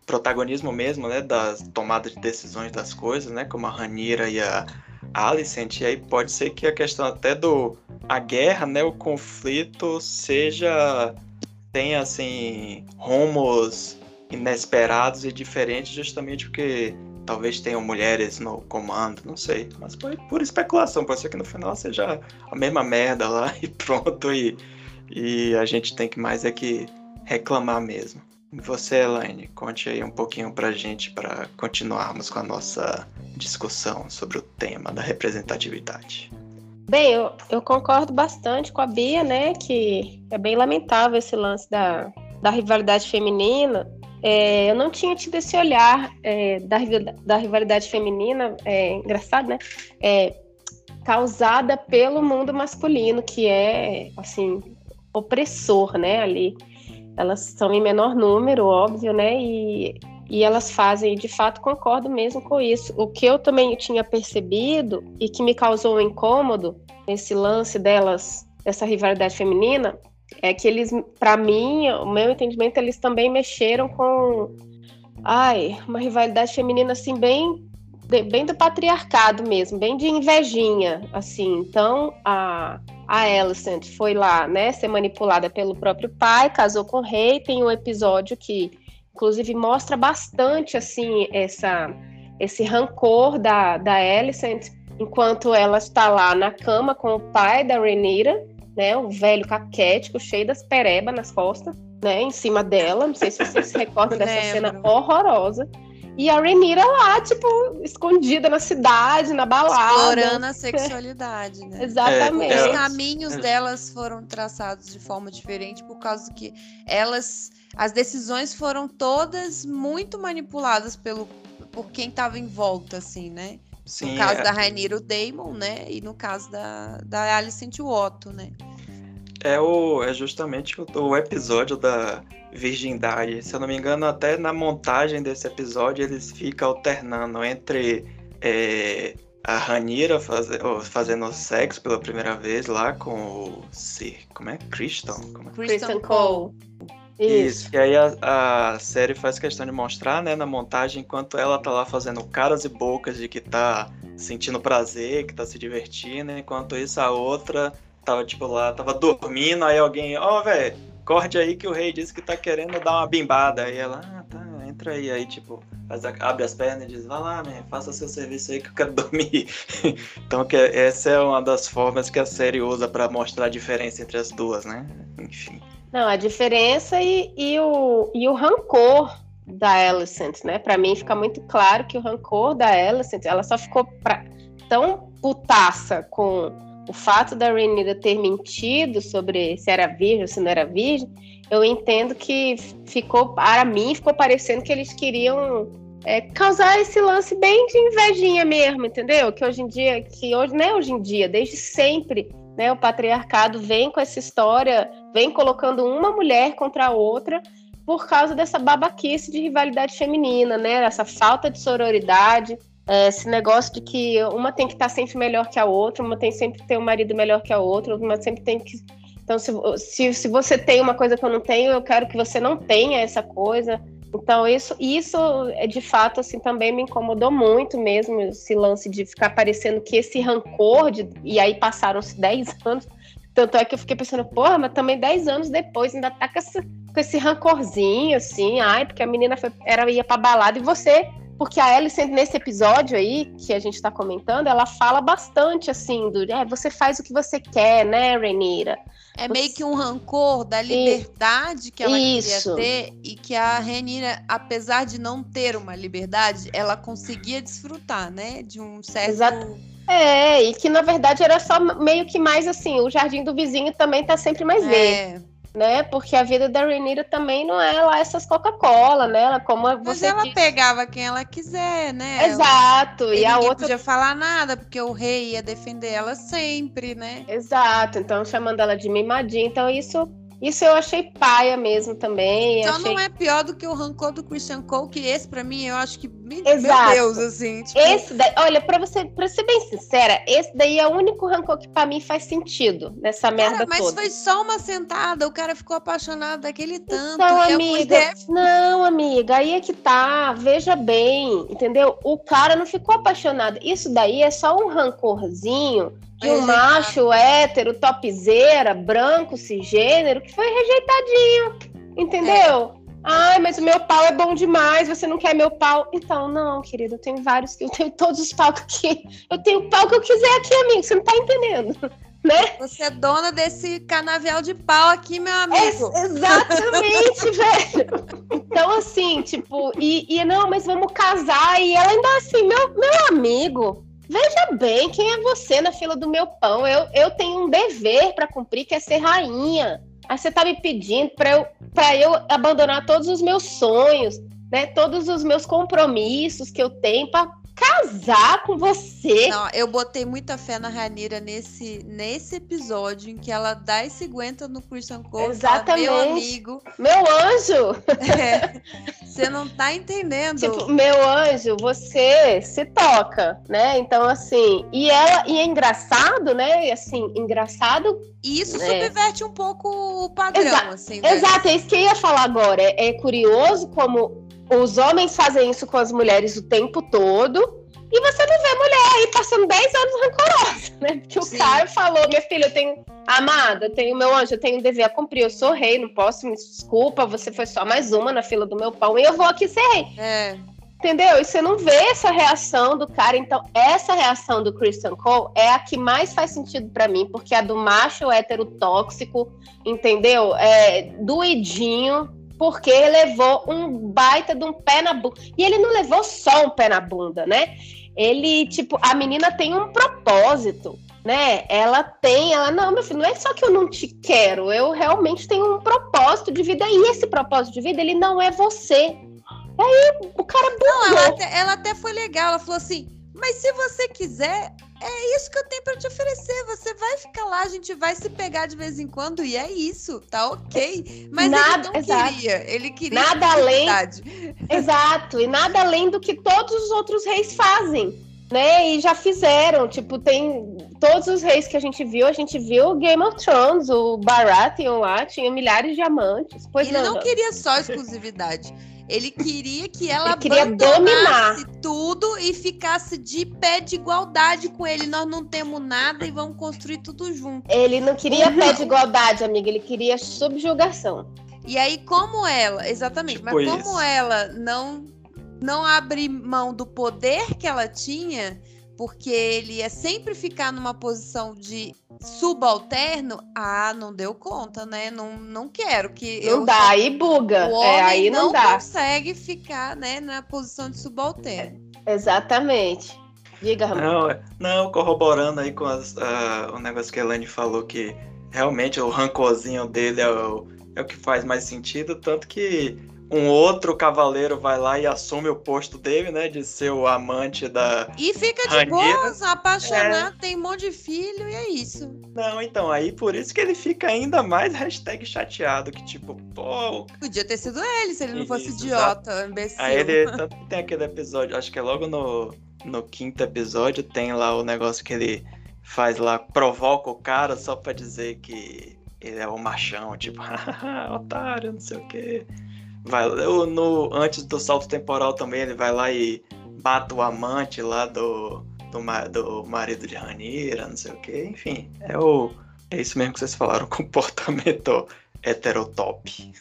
protagonismo mesmo, né? Das tomadas de decisões das coisas, né? Como a Ranira e a Alicent. E aí pode ser que a questão até do a guerra, né? O conflito seja tenha assim rumos inesperados e diferentes, justamente porque talvez tenham mulheres no comando, não sei. Mas foi pura especulação, pode ser que no final seja a mesma merda lá e pronto, e, e a gente tem que mais é que reclamar mesmo. E você, Elaine, conte aí um pouquinho pra gente para continuarmos com a nossa discussão sobre o tema da representatividade. Bem, eu, eu concordo bastante com a Bia, né, que é bem lamentável esse lance da, da rivalidade feminina, é, eu não tinha tido esse olhar é, da, da, rivalidade feminina, é, engraçado, né? É, causada pelo mundo masculino, que é, assim, opressor, né? Ali. Elas são em menor número, óbvio, né? E, e elas fazem, de fato, concordo mesmo com isso. O que eu também tinha percebido e que me causou um incômodo nesse lance delas, dessa rivalidade feminina, é que eles, para mim, o meu entendimento, eles também mexeram com, ai, uma rivalidade feminina assim bem bem do patriarcado mesmo, bem de invejinha, assim. Então, a, a Alicent foi lá, né, ser manipulada pelo próprio pai, casou com o rei. Tem um episódio que, inclusive, mostra bastante, assim, essa, esse rancor da, da Alicent, enquanto ela está lá na cama com o pai da Renira, né, o velho caquético, cheio das perebas nas costas, né, em cima dela. Não sei se vocês se recordam dessa Lembro. cena horrorosa. E a Renira lá, tipo, escondida na cidade, na balada. Explorando a sexualidade, né? Exatamente. É, Os é. caminhos delas foram traçados de forma diferente por causa que elas, as decisões foram todas muito manipuladas pelo por quem estava em volta, assim, né? Sim, no caso é, da Rainira, o Damon, né? E no caso da, da Alicent, o Otto, né? é, o, é justamente o, o episódio da virgindade. Se eu não me engano, até na montagem desse episódio eles ficam alternando entre é, a Ranira ó, fazendo sexo pela primeira vez lá com o Sir. Como é? Christian? Como é? Kristen Cole. Isso. Isso. E aí a, a série faz questão de mostrar, né, na montagem, enquanto ela tá lá fazendo caras e bocas de que tá sentindo prazer, que tá se divertindo, enquanto isso a outra tava, tipo, lá, tava dormindo, aí alguém, ó, velho, corte aí que o rei disse que tá querendo dar uma bimbada. Aí ela, ah, tá, entra aí. Aí, tipo, abre as pernas e diz, vai lá, man, faça seu serviço aí que eu quero dormir. então, que essa é uma das formas que a série usa pra mostrar a diferença entre as duas, né? Enfim. Não, a diferença e, e, o, e o rancor da Alicent, né? Pra mim fica muito claro que o rancor da Alicent, ela só ficou pra- tão putaça com o fato da Rhaenyra ter mentido sobre se era virgem ou se não era virgem. Eu entendo que ficou, para mim, ficou parecendo que eles queriam é, causar esse lance bem de invejinha mesmo, entendeu? Que hoje em dia, que hoje, não é hoje em dia, desde sempre, né? O patriarcado vem com essa história vem colocando uma mulher contra a outra por causa dessa babaquice de rivalidade feminina, né? Essa falta de sororidade, é, esse negócio de que uma tem que estar sempre melhor que a outra, uma tem sempre que ter um marido melhor que a outra, uma sempre tem que. Então, se, se, se você tem uma coisa que eu não tenho, eu quero que você não tenha essa coisa. Então, isso, isso é de fato, assim, também me incomodou muito mesmo, esse lance de ficar parecendo que esse rancor, de, e aí passaram-se 10 anos, tanto é que eu fiquei pensando, porra, mas também 10 anos depois ainda tá com, essa, com esse rancorzinho, assim, ai, porque a menina foi, era, ia pra balada e você. Porque a Alice, nesse episódio aí, que a gente tá comentando, ela fala bastante, assim, do é, você faz o que você quer, né, Renira? É meio que um rancor da liberdade que ela Isso. queria ter e que a Renira, apesar de não ter uma liberdade, ela conseguia desfrutar, né? De um certo. Exato. É, e que na verdade era só meio que mais assim, o jardim do vizinho também tá sempre mais verde, É. né? Porque a vida da Renira também não é lá essas Coca-Cola, né? Ela, como Mas você ela disse- pegava quem ela quiser, né? Ela- Exato, E, e a outra podia falar nada, porque o rei ia defender ela sempre, né? Exato, então chamando ela de mimadinha. Então isso, isso eu achei paia mesmo também. Então achei... não é pior do que o rancor do Christian Cole, que esse pra mim eu acho que. Meu Exato. Deus, assim. Tipo, Esse daí, olha, pra você, pra ser bem sincera, esse daí é o único rancor que pra mim faz sentido nessa merda Cara, mas toda. foi só uma sentada, o cara ficou apaixonado daquele tanto. Então, e a amiga, mulher não, amiga, aí é que tá. Veja bem, entendeu? O cara não ficou apaixonado. Isso daí é só um rancorzinho de um macho hétero, topzeira, branco, cisgênero, que foi rejeitadinho, entendeu? Ai, mas o meu pau é bom demais, você não quer meu pau? Então, não, querido, eu tenho vários, eu tenho todos os pau que eu tenho o pau que eu quiser aqui, amigo, você não tá entendendo, né? Você é dona desse canavial de pau aqui, meu amigo. Ex- exatamente, velho. Então, assim, tipo, e, e não, mas vamos casar. E ela ainda assim, meu, meu amigo, veja bem, quem é você na fila do meu pão? Eu, eu tenho um dever pra cumprir, que é ser rainha. Aí você tá me pedindo pra eu, pra eu abandonar todos os meus sonhos, né? Todos os meus compromissos que eu tenho pra casar com você. Não, eu botei muita fé na Ranira nesse, nesse episódio em que ela dá esse aguenta no Christian Cole. e fala, Exatamente. Meu amigo, Meu anjo! é, você não tá entendendo. Tipo, meu anjo, você se toca, né? Então, assim, e ela, e é engraçado, né? E assim, engraçado. E isso É. subverte um pouco o padrão, Exa- assim. né? Exato, é isso que eu ia falar agora. É, é curioso como os homens fazem isso com as mulheres o tempo todo, E você não vê mulher aí passando 10 anos rancorosa, né? Porque Sim. o cara falou, minha filha, eu tenho. Amada, eu tenho meu anjo, eu tenho um dever a cumprir, eu sou rei, não posso, me desculpa, você foi só mais uma na fila do meu pão e eu vou aqui ser rei. É. Entendeu? E você não vê essa reação do cara. Então, essa reação do Christian Cole é a que mais faz sentido para mim, porque a do macho hétero tóxico, entendeu? É doidinho, porque levou um baita de um pé na bunda. E ele não levou só um pé na bunda, né? Ele, tipo, a menina tem um propósito, né? Ela tem, ela, não, meu filho, não é só que eu não te quero, eu realmente tenho um propósito de vida, e esse propósito de vida, ele não é você. Aí o cara bugou. Não, ela até, ela até foi legal, ela falou assim, mas se você quiser, é isso que eu tenho para te oferecer. Você vai ficar lá, a gente vai se pegar de vez em quando e é isso, tá ok. Mas nada, ele não exato. queria, ele queria nada além. Exato, e nada além do que todos os outros reis fazem, né? E já fizeram, tipo, tem todos os reis que a gente viu, a gente viu Game of Thrones, o Baratheon lá tinha milhares de amantes. Pois ele não, não queria só exclusividade. Ele queria que ela ele queria dominar tudo e ficasse de pé de igualdade com ele. Nós não temos nada e vamos construir tudo junto. Ele não queria pé de igualdade, amiga. Ele queria subjugação. E aí, como ela, exatamente, tipo mas como isso. ela não não abre mão do poder que ela tinha, porque ele ia sempre ficar numa posição de subalterno, ah, não deu conta, né? Não, não quero que. Não eu, dá, aí buga. O é, aí não, não dá. consegue ficar né, na posição de subalterno. Exatamente. Diga, Ramon. Não, é, não, corroborando aí com as, uh, o negócio que a Elaine falou, que realmente o rancorzinho dele é o, é o que faz mais sentido, tanto que um outro cavaleiro vai lá e assume o posto dele, né? De ser o amante da. E fica de boa, apaixonado, é... tem um monte de filho e é isso. Não, então, aí por isso que ele fica ainda mais hashtag chateado, que tipo, pô. Podia ter sido ele, se ele não isso, fosse idiota, exato. imbecil. Aí ele tanto que tem aquele episódio, acho que é logo no, no quinto episódio, tem lá o negócio que ele faz lá, provoca o cara só pra dizer que ele é o machão, tipo, otário, não sei o quê. Vai, no, antes do salto temporal também, ele vai lá e mata o amante lá do, do, do marido de Ranira, não sei o que. Enfim, é, o, é isso mesmo que vocês falaram, comportamento heterotop.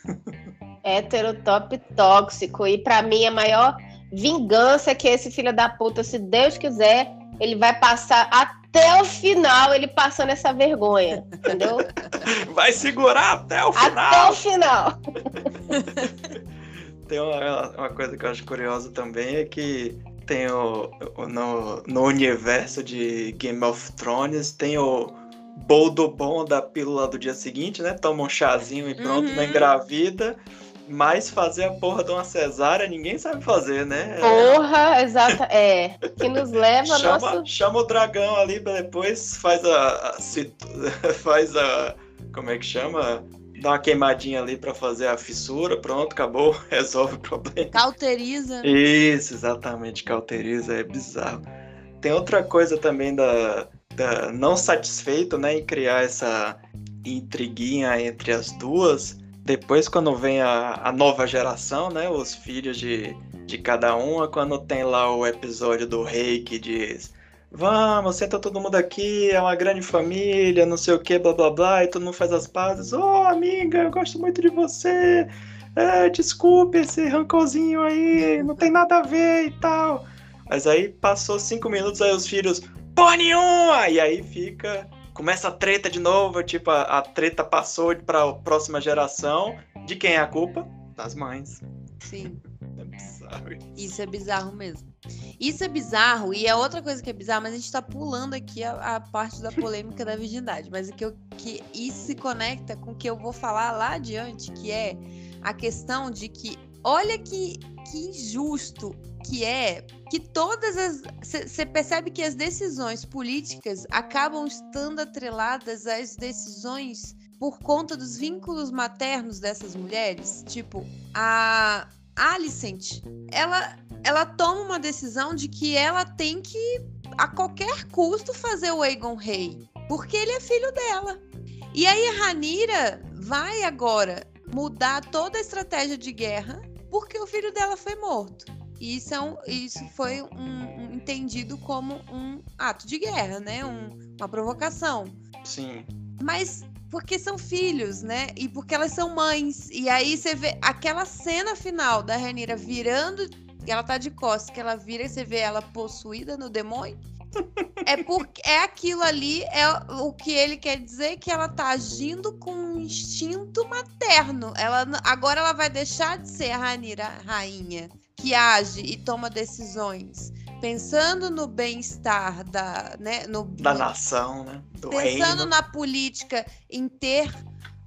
Heterotop tóxico. E para mim, a maior vingança é que esse filho da puta, se Deus quiser, ele vai passar até o final, ele passando essa vergonha, entendeu? Vai segurar até o final. Até o final. tem uma, uma coisa que eu acho curiosa também é que tem o, no, no universo de Game of Thrones tem o boldo bom da pílula do dia seguinte, né? Toma um chazinho e pronto, uhum. não engravida. Mas fazer a porra de uma cesárea ninguém sabe fazer, né? Porra, exata. É. Que nos leva chama, nosso... chama o dragão ali pra depois faz a, a. Faz a. Como é que chama? Dá uma queimadinha ali para fazer a fissura, pronto, acabou, resolve o problema. Cauteriza. Isso, exatamente, cauteriza, é bizarro. Tem outra coisa também da, da não satisfeito, né, em criar essa intriguinha entre as duas depois, quando vem a, a nova geração, né? Os filhos de, de cada uma, quando tem lá o episódio do rei que diz: Vamos, senta todo mundo aqui, é uma grande família, não sei o que, blá blá blá, e todo mundo faz as pazes. Oh, amiga, eu gosto muito de você. É, desculpe esse rancorzinho aí, não tem nada a ver e tal. Mas aí passou cinco minutos, aí os filhos, porra nenhuma! E aí fica começa a treta de novo, tipo, a, a treta passou para a próxima geração. De quem é a culpa? Das mães. Sim. É bizarro isso. isso é bizarro mesmo. Isso é bizarro, e é outra coisa que é bizarra, mas a gente tá pulando aqui a, a parte da polêmica da virgindade. Mas o que, eu, que isso se conecta com o que eu vou falar lá adiante, que é a questão de que olha que, que injusto que é que todas as. Você percebe que as decisões políticas acabam estando atreladas às decisões por conta dos vínculos maternos dessas mulheres. Tipo, a Alicent, ela, ela toma uma decisão de que ela tem que, a qualquer custo, fazer o Aegon rei. Porque ele é filho dela. E aí a Ranira vai agora mudar toda a estratégia de guerra porque o filho dela foi morto. E isso, é um, isso foi um, um entendido como um ato de guerra, né? Um, uma provocação. Sim. Mas porque são filhos, né? E porque elas são mães. E aí você vê aquela cena final da Renira virando, ela tá de costas, que ela vira e você vê ela possuída no demônio. É porque é aquilo ali, é o que ele quer dizer que ela tá agindo com um instinto materno. Ela agora ela vai deixar de ser a Ranira rainha que age e toma decisões pensando no bem-estar da, né, no, da nação, né? Do pensando reino. na política em ter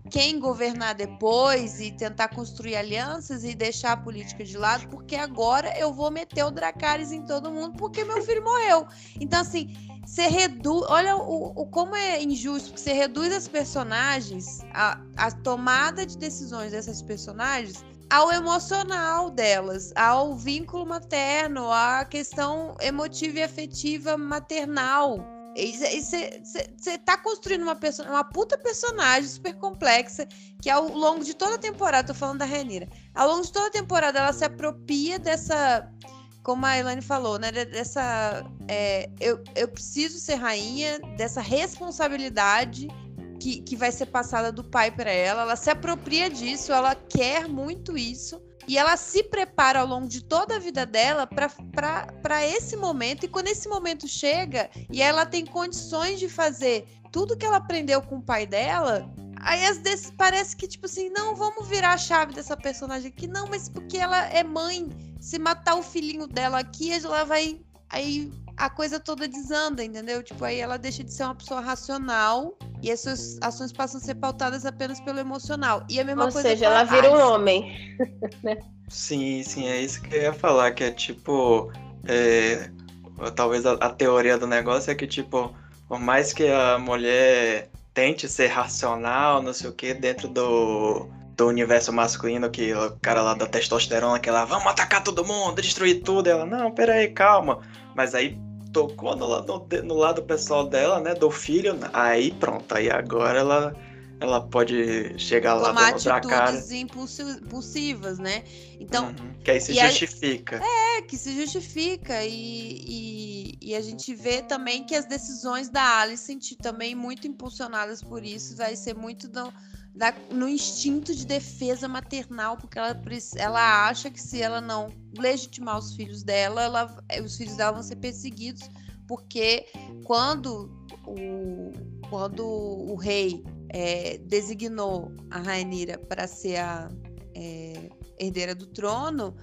quem governar depois e tentar construir alianças e deixar a política de lado, porque agora eu vou meter o Dracarys em todo mundo porque meu filho morreu. Então, assim, você reduz. Olha o, o, como é injusto, porque você reduz as personagens, a, a tomada de decisões dessas personagens ao emocional delas, ao vínculo materno, à questão emotiva e afetiva maternal. Você tá construindo uma, uma puta personagem super complexa que ao longo de toda a temporada, tô falando da Renira, ao longo de toda a temporada ela se apropria dessa, como a Elaine falou, né? Dessa. É, eu, eu preciso ser rainha, dessa responsabilidade que, que vai ser passada do pai para ela. Ela se apropria disso, ela quer muito isso. E ela se prepara ao longo de toda a vida dela para esse momento. E quando esse momento chega e ela tem condições de fazer tudo que ela aprendeu com o pai dela, aí às vezes parece que, tipo assim, não, vamos virar a chave dessa personagem aqui. Não, mas porque ela é mãe. Se matar o filhinho dela aqui, ela vai. Aí a coisa toda desanda, entendeu? Tipo, aí ela deixa de ser uma pessoa racional e as suas ações passam a ser pautadas apenas pelo emocional. E a mesma Ou coisa. Ou seja, ela vira um homem. sim, sim, é isso que eu ia falar, que é tipo. É, talvez a, a teoria do negócio é que, tipo, por mais que a mulher tente ser racional, não sei o que, dentro do, do universo masculino, que o cara lá da testosterona, que ela, vamos atacar todo mundo, destruir tudo. Ela, não, peraí, calma. Mas aí tocou no, no, no, lado pessoal dela, né? Do filho, aí pronto, aí agora ela, ela pode chegar lá Tomar atitudes impulsivas, né? Então. Uhum, que aí se justifica. A, é, que se justifica. E, e, e, a gente vê também que as decisões da Alicent também muito impulsionadas por isso, vai ser muito do, da, no instinto de defesa maternal, porque ela, ela acha que se ela não legitimar os filhos dela, ela, os filhos dela vão ser perseguidos, porque quando o, quando o rei é, designou a Rainira para ser a é, herdeira do trono,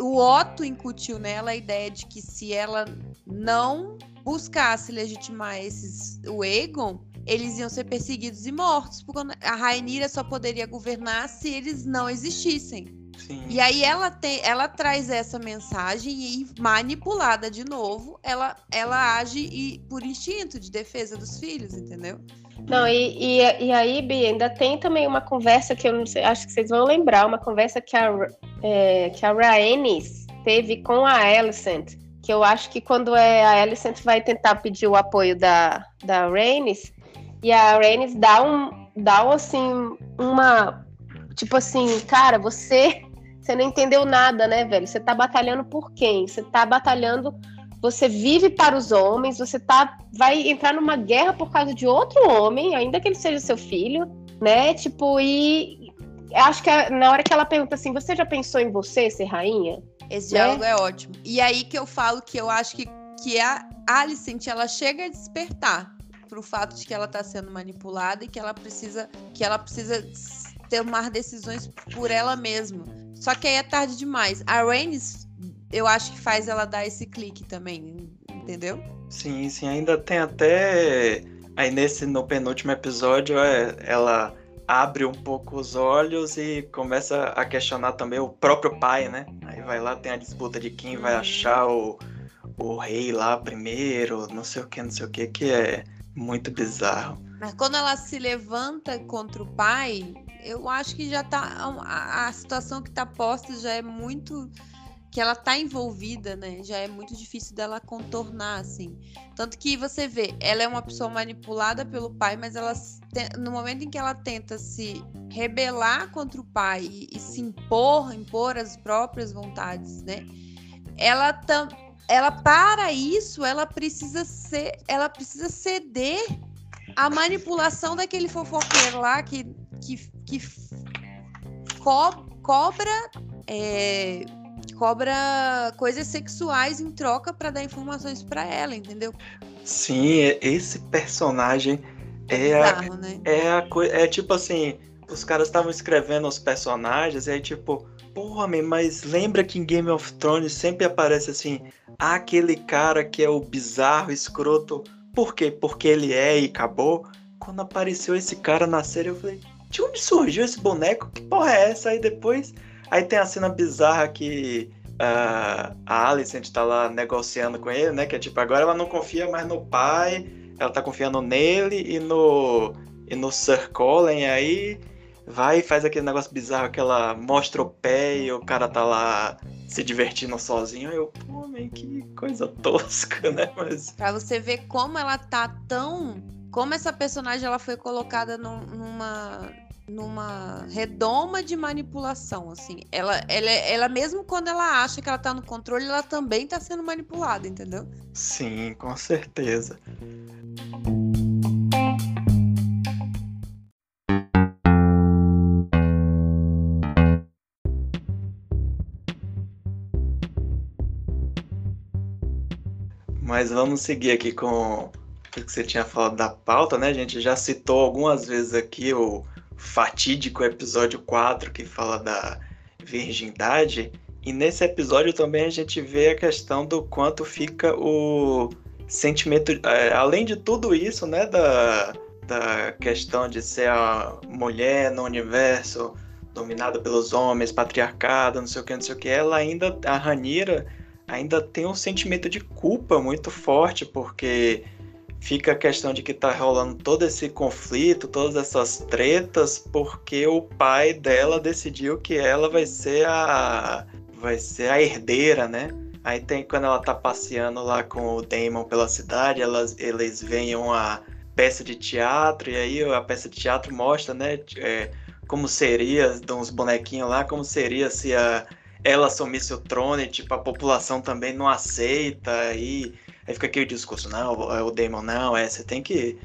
o Otto incutiu nela a ideia de que se ela não buscasse legitimar esses, o Aegon, eles iam ser perseguidos e mortos, porque a Rainira só poderia governar se eles não existissem. Sim. E aí ela tem, ela traz essa mensagem e manipulada de novo, ela, ela age e, por instinto de defesa dos filhos, entendeu? Não, e, e, e aí, Bi, ainda tem também uma conversa que eu não sei, acho que vocês vão lembrar, uma conversa que a, é, que a Rhaenys teve com a Alicent, que eu acho que quando é, a Alicent vai tentar pedir o apoio da, da Rhaenys, e a Rhaenys dá um, dá um, assim, uma, tipo assim, cara, você, você não entendeu nada, né, velho? Você tá batalhando por quem? Você tá batalhando, você vive para os homens, você tá, vai entrar numa guerra por causa de outro homem, ainda que ele seja seu filho, né? Tipo, e acho que na hora que ela pergunta assim, você já pensou em você ser rainha? Esse né? diálogo é ótimo. E aí que eu falo que eu acho que, que a Alicent, ela chega a despertar pro fato de que ela está sendo manipulada e que ela precisa que ela precisa tomar decisões por ela mesma. Só que aí é tarde demais. A Rhaenys, eu acho que faz ela dar esse clique também, entendeu? Sim, sim, ainda tem até aí nesse no penúltimo episódio é, ela abre um pouco os olhos e começa a questionar também o próprio pai, né? Aí vai lá, tem a disputa de quem vai achar o, o rei lá primeiro, não sei o que, não sei o que, que é muito bizarro. Mas quando ela se levanta contra o pai, eu acho que já tá. A, a situação que tá posta já é muito. Que ela tá envolvida, né? Já é muito difícil dela contornar, assim. Tanto que você vê, ela é uma pessoa manipulada pelo pai, mas ela no momento em que ela tenta se rebelar contra o pai e, e se impor, impor as próprias vontades, né? Ela tam, ela para isso, ela precisa ser, ela precisa ceder à manipulação daquele fofoqueiro lá que, que, que co cobra é, cobra coisas sexuais em troca para dar informações para ela, entendeu? Sim, esse personagem é, é bizarro, a, né? é a é tipo assim, os caras estavam escrevendo os personagens e aí tipo, porra, mas lembra que em Game of Thrones sempre aparece assim, aquele cara que é o bizarro, escroto. Por quê? Porque ele é e acabou. Quando apareceu esse cara na série, eu falei, de onde surgiu esse boneco? Que porra é essa? Aí depois Aí tem a cena bizarra que uh, a Alicent tá lá negociando com ele, né? Que é tipo, agora ela não confia mais no pai, ela tá confiando nele e no, e no Sir Colin, aí vai e faz aquele negócio bizarro que ela mostra o pé e o cara tá lá se divertindo sozinho. Eu, pô, man, que coisa tosca, né? Mas... Pra você ver como ela tá tão. Como essa personagem ela foi colocada num, numa numa redoma de manipulação, assim. Ela, ela, ela mesmo quando ela acha que ela tá no controle, ela também tá sendo manipulada, entendeu? Sim, com certeza. Mas vamos seguir aqui com o que você tinha falado da pauta, né? A gente já citou algumas vezes aqui o fatídico episódio 4 que fala da virgindade. E nesse episódio também a gente vê a questão do quanto fica o sentimento, é, além de tudo isso, né, da, da questão de ser a mulher no universo dominada pelos homens, patriarcado, não sei o que, não sei o que, ela ainda, a Ranira ainda tem um sentimento de culpa muito forte, porque fica a questão de que tá rolando todo esse conflito, todas essas tretas, porque o pai dela decidiu que ela vai ser a vai ser a herdeira, né? Aí tem quando ela tá passeando lá com o Damon pela cidade, elas eles veem uma peça de teatro e aí a peça de teatro mostra, né, é, como seria, de uns bonequinhos lá, como seria se a ela assumisse o trono e tipo a população também não aceita e Aí fica aquele discurso, não, é o Damon, não, é, você tem que.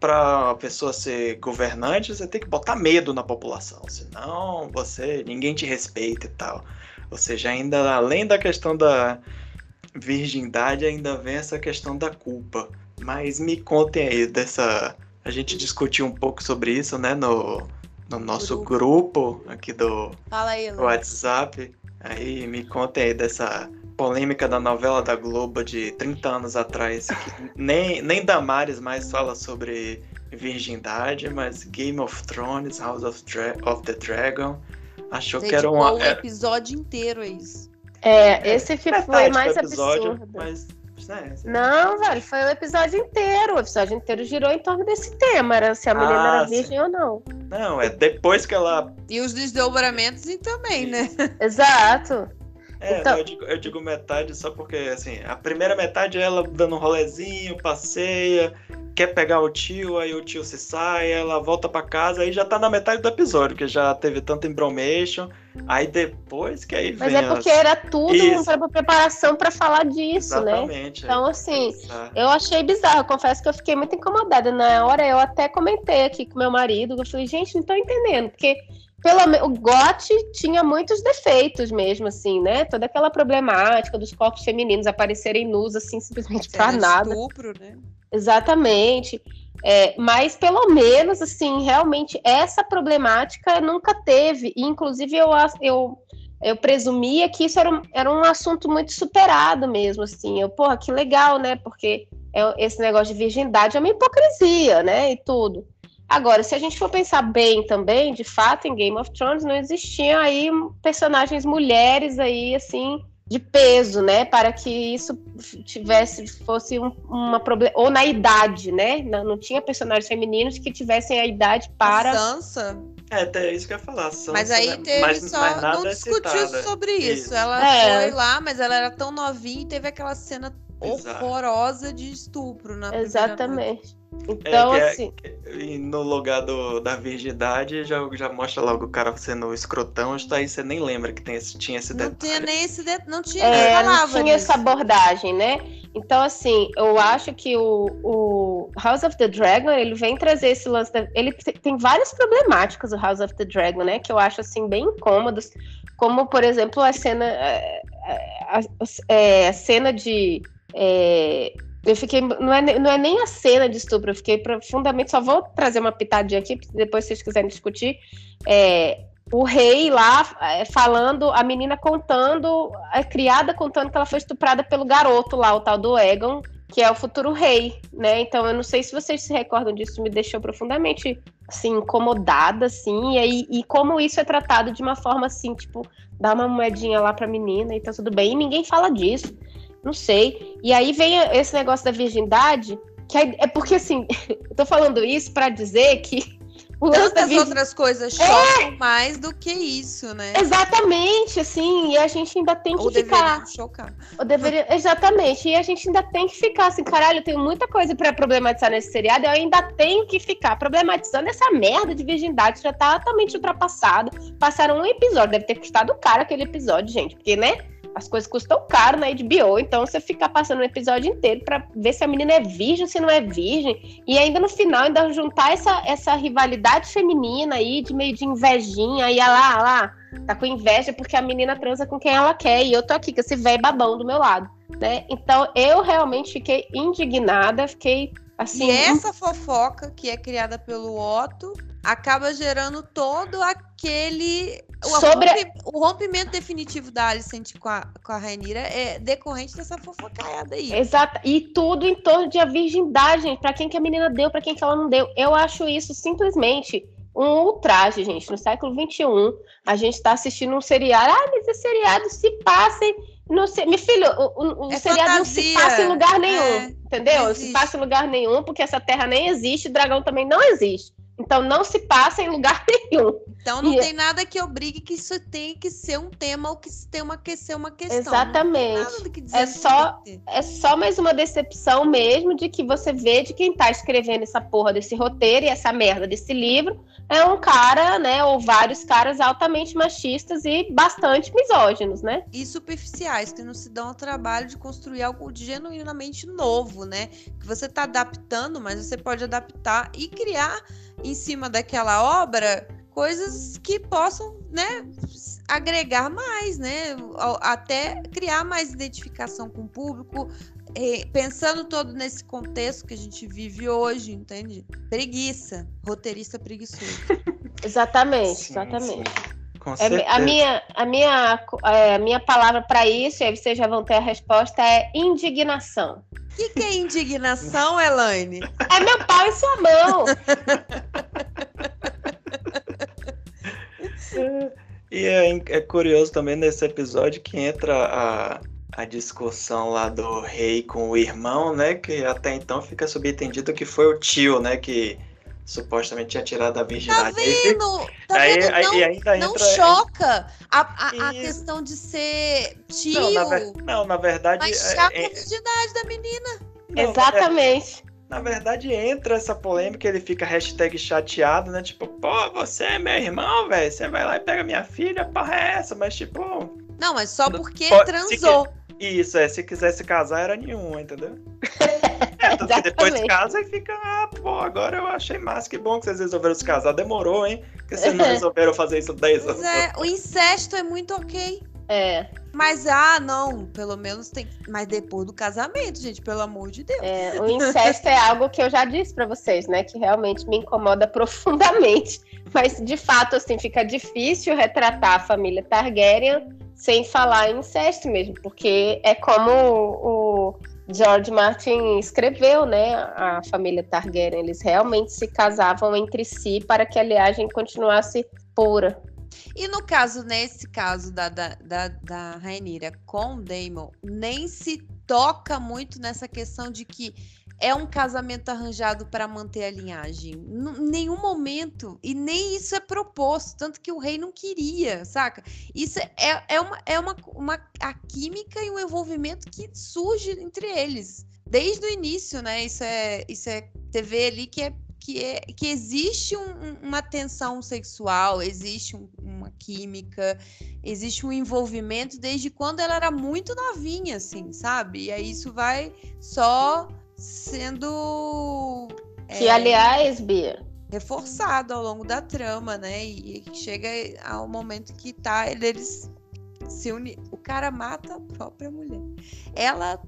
Para a pessoa ser governante, você tem que botar medo na população, senão você ninguém te respeita e tal. Ou seja, ainda além da questão da virgindade, ainda vem essa questão da culpa. Mas me contem aí dessa. A gente discutiu um pouco sobre isso, né, no, no nosso grupo. grupo aqui do aí, WhatsApp. Aí me contem aí dessa polêmica da novela da Globo de 30 anos atrás. nem, nem Damares mais fala sobre virgindade, mas Game of Thrones, House of, Dra of the Dragon, achou Dedicou que era um, um episódio inteiro a isso. É, esse que foi mais episódio, absurdo. Mas, né, Não, velho, foi o episódio inteiro. O episódio inteiro girou em torno desse tema, era se a menina ah, era virgem ou não. Não, é depois que ela. E os desdobramentos também, né? Exato. É, então... eu, digo, eu, digo, metade só porque, assim, a primeira metade é ela dando um rolezinho, passeia, quer pegar o tio, aí o tio se sai, ela volta para casa, aí já tá na metade do episódio, que já teve tanto embromation, aí depois que aí Mas vem é porque as... era tudo uma preparação para falar disso, né? Exatamente, né? Então, assim, eu achei bizarro, eu confesso que eu fiquei muito incomodada. Na hora eu até comentei aqui com meu marido, eu falei, gente, não tô entendendo, porque pelo o GOT tinha muitos defeitos mesmo, assim, né? Toda aquela problemática dos corpos femininos aparecerem nus, assim, simplesmente para nada. Estupro, né? Exatamente. É, mas pelo menos, assim, realmente essa problemática nunca teve. E, inclusive, eu, eu, eu presumia que isso era um, era um assunto muito superado mesmo, assim. Eu, porra, que legal, né? Porque é, esse negócio de virgindade é uma hipocrisia, né? E tudo. Agora, se a gente for pensar bem também, de fato, em Game of Thrones não existiam aí personagens mulheres aí, assim, de peso, né? Para que isso tivesse, fosse um, uma problema. Ou na idade, né? Não, não, tinha personagens femininos que tivessem a idade para. A Sansa. É, até isso que eu ia falar. Sansa, mas aí né? teve mas, só. Mas não é discutiu sobre isso. isso. Ela é. foi lá, mas ela era tão novinha e teve aquela cena Exato. horrorosa de estupro na Exatamente. Então, É, que é- assim. E no lugar do, da virgindade já, já mostra logo o cara sendo escrotão, está aí você nem lembra que tem esse, tinha esse Não detalhe. tinha nem esse de... não tinha É, nem não tinha disso. essa abordagem, né? Então, assim, eu acho que o, o House of the Dragon, ele vem trazer esse lance. da- ele te- tem várias problemáticas, o House of the Dragon, né? Que eu acho, assim, bem incômodos. Como, por exemplo, a cena. é, A, a- é, a cena de. É, eu fiquei. Não é, não é nem a cena de estupro, eu fiquei profundamente. Só vou trazer uma pitadinha aqui, depois se vocês quiserem discutir. É, o rei lá é, falando, a menina contando, a criada contando que ela foi estuprada pelo garoto lá, o tal do Egon, que é o futuro rei, né? Então eu não sei se vocês se recordam disso, me deixou profundamente assim incomodada assim, e e como isso é tratado de uma forma assim, tipo, dá uma moedinha lá pra menina e tá tudo bem, e ninguém fala disso. Não sei. E aí vem esse negócio da virgindade, que é porque assim, eu tô falando isso pra dizer que o Tantas outras coisas É! chocam mais do que isso, né? Exatamente, assim, e a gente ainda tem que Ou ficar. deveriam chocar. Eu deveria... Exatamente, e a gente ainda tem que ficar assim, caralho, eu tenho muita coisa pra problematizar nesse seriado, eu ainda tenho que ficar problematizando essa merda de virgindade, já tá totalmente ultrapassado. Passaram um episódio, deve ter custado caro aquele episódio, gente, porque, né? As coisas custam caro na HBO, então você ficar passando um episódio inteiro pra ver se a menina é virgem, se não é virgem, e ainda no final ainda juntar essa, essa rivalidade feminina aí, de meio de invejinha, ah lá, ah lá, tá com inveja porque a menina transa com quem ela quer, e eu tô aqui com esse velho babão do meu lado, né? Então eu realmente fiquei indignada, fiquei assim. E essa fofoca que é criada pelo Otto acaba gerando todo aquele. O, Sobre- o rompimento definitivo da Alicent com a, com a Rainira é decorrente dessa fofocaiada aí. Exato, e tudo em torno de a virgindade, gente. Pra quem que a menina deu, pra quem que ela não deu. Eu acho isso simplesmente um ultraje, gente. No século XXI, a gente tá assistindo um seriado. Ah, mas esse seriado se passa em. Não sei, meu filho, o, o- É seriado não se fantasia, passa em lugar nenhum. é, entendeu? não Não se passa em lugar nenhum, porque essa terra nem existe, dragão também não existe. Então não se passa em lugar nenhum. Então não E- tem nada que obrigue que isso tenha que ser um tema ou que isso tenha uma, que ser uma questão. Exatamente. Tem nada que É só- tem é só mais uma decepção mesmo de que você vê de quem tá escrevendo essa porra desse roteiro e essa merda desse livro é um cara, né, ou vários caras altamente machistas e bastante misóginos, né? e superficiais, que não se dão ao trabalho de construir algo genuinamente novo, né? Que você está adaptando, mas você pode adaptar e criar em cima daquela obra coisas que possam, né, agregar mais, né? Até criar mais identificação com o público, eh, pensando todo nesse contexto que a gente vive hoje, entende? Preguiça, roteirista preguiçoso. Exatamente, Sim, exatamente. sim. Com É, certeza. a, minha, a, minha, é, a minha palavra para isso, e aí vocês já vão ter a resposta, é indignação. O que, que é indignação, Elaine? É meu pau em sua mão. E é, é curioso também nesse episódio que entra a, a discussão lá do rei com o irmão, né? Que até então fica subentendido que foi o tio, né? Que supostamente tinha tirado a Tá virgindade. Aí fica- vendo? Tá aí, vendo? aí Não, ainda não entra. choca a, a, a Isso. questão de ser tio. Não, na, ver- não, na verdade. Mas é- choca é- a virgindade da menina. não, é- Exatamente. Na verdade, entra essa polêmica, ele fica hashtag chateado, né? Tipo, pô, você é meu irmão, velho. Você vai lá e pega minha filha, porra é essa? Mas, tipo, Não, mas só porque pode- transou. Isso, é, se quisesse casar era nenhum, entendeu? É, tanto que depois casa e fica, ah, pô, agora eu achei massa, que bom que vocês resolveram se casar. Demorou, hein? Porque vocês não resolveram fazer isso 10 anos. É, o incesto é muito ok. É, Mas, ah, não, pelo menos tem. Mas depois do casamento, gente, pelo amor de Deus. é, o incesto é algo que eu já disse para vocês, né? Que realmente me incomoda profundamente. Mas, de fato, assim, fica difícil retratar a família Targaryen sem falar em incesto mesmo, porque é como o George Martin escreveu, né? A família Targaryen, eles realmente se casavam entre si para que a linhagem continuasse pura. E no caso, nesse caso da, da, da, da Rainira com Daemon, nem se toca muito nessa questão de que é um casamento arranjado para manter a linhagem. Em nenhum momento. E nem isso é proposto. Tanto que o rei não queria, saca? Isso é, é, uma, é uma, uma a química e um envolvimento que surge entre eles. Desde o início, né? Isso é, isso é vê ali que é que, é, que existe um, uma tensão sexual, existe um, uma química, existe um envolvimento desde quando ela era muito novinha, assim, sabe? E aí isso vai só sendo. Que, é, aliás, Bia. Reforçado ao longo da trama, né? E, e chega ao momento que tá, eles se unem. O cara mata a própria mulher. Ela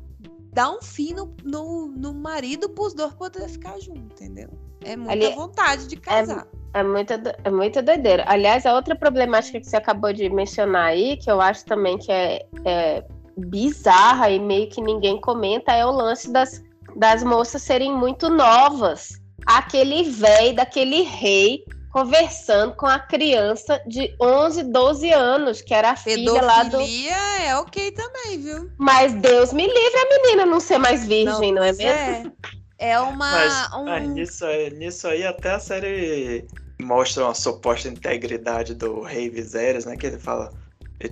dá um fim no, no, no marido para os dois poderem ficar juntos, entendeu? É muita Ali, vontade de casar. É, é, muita, é muita doideira. Aliás, a outra problemática que você acabou de mencionar aí, que eu acho também que é, é bizarra e meio que ninguém comenta, é o lance das, das moças serem muito novas. Aquele velho daquele rei conversando com a criança de 11, 12 anos, que era a Pedofilia filha lá do. é ok também, viu? Mas Deus me livre a menina não ser mais virgem, não, não é mesmo? É, é uma. Mas, um... ah, nisso, aí, nisso aí até a série mostra uma suposta integridade do Rei Viserys, né? Que ele fala.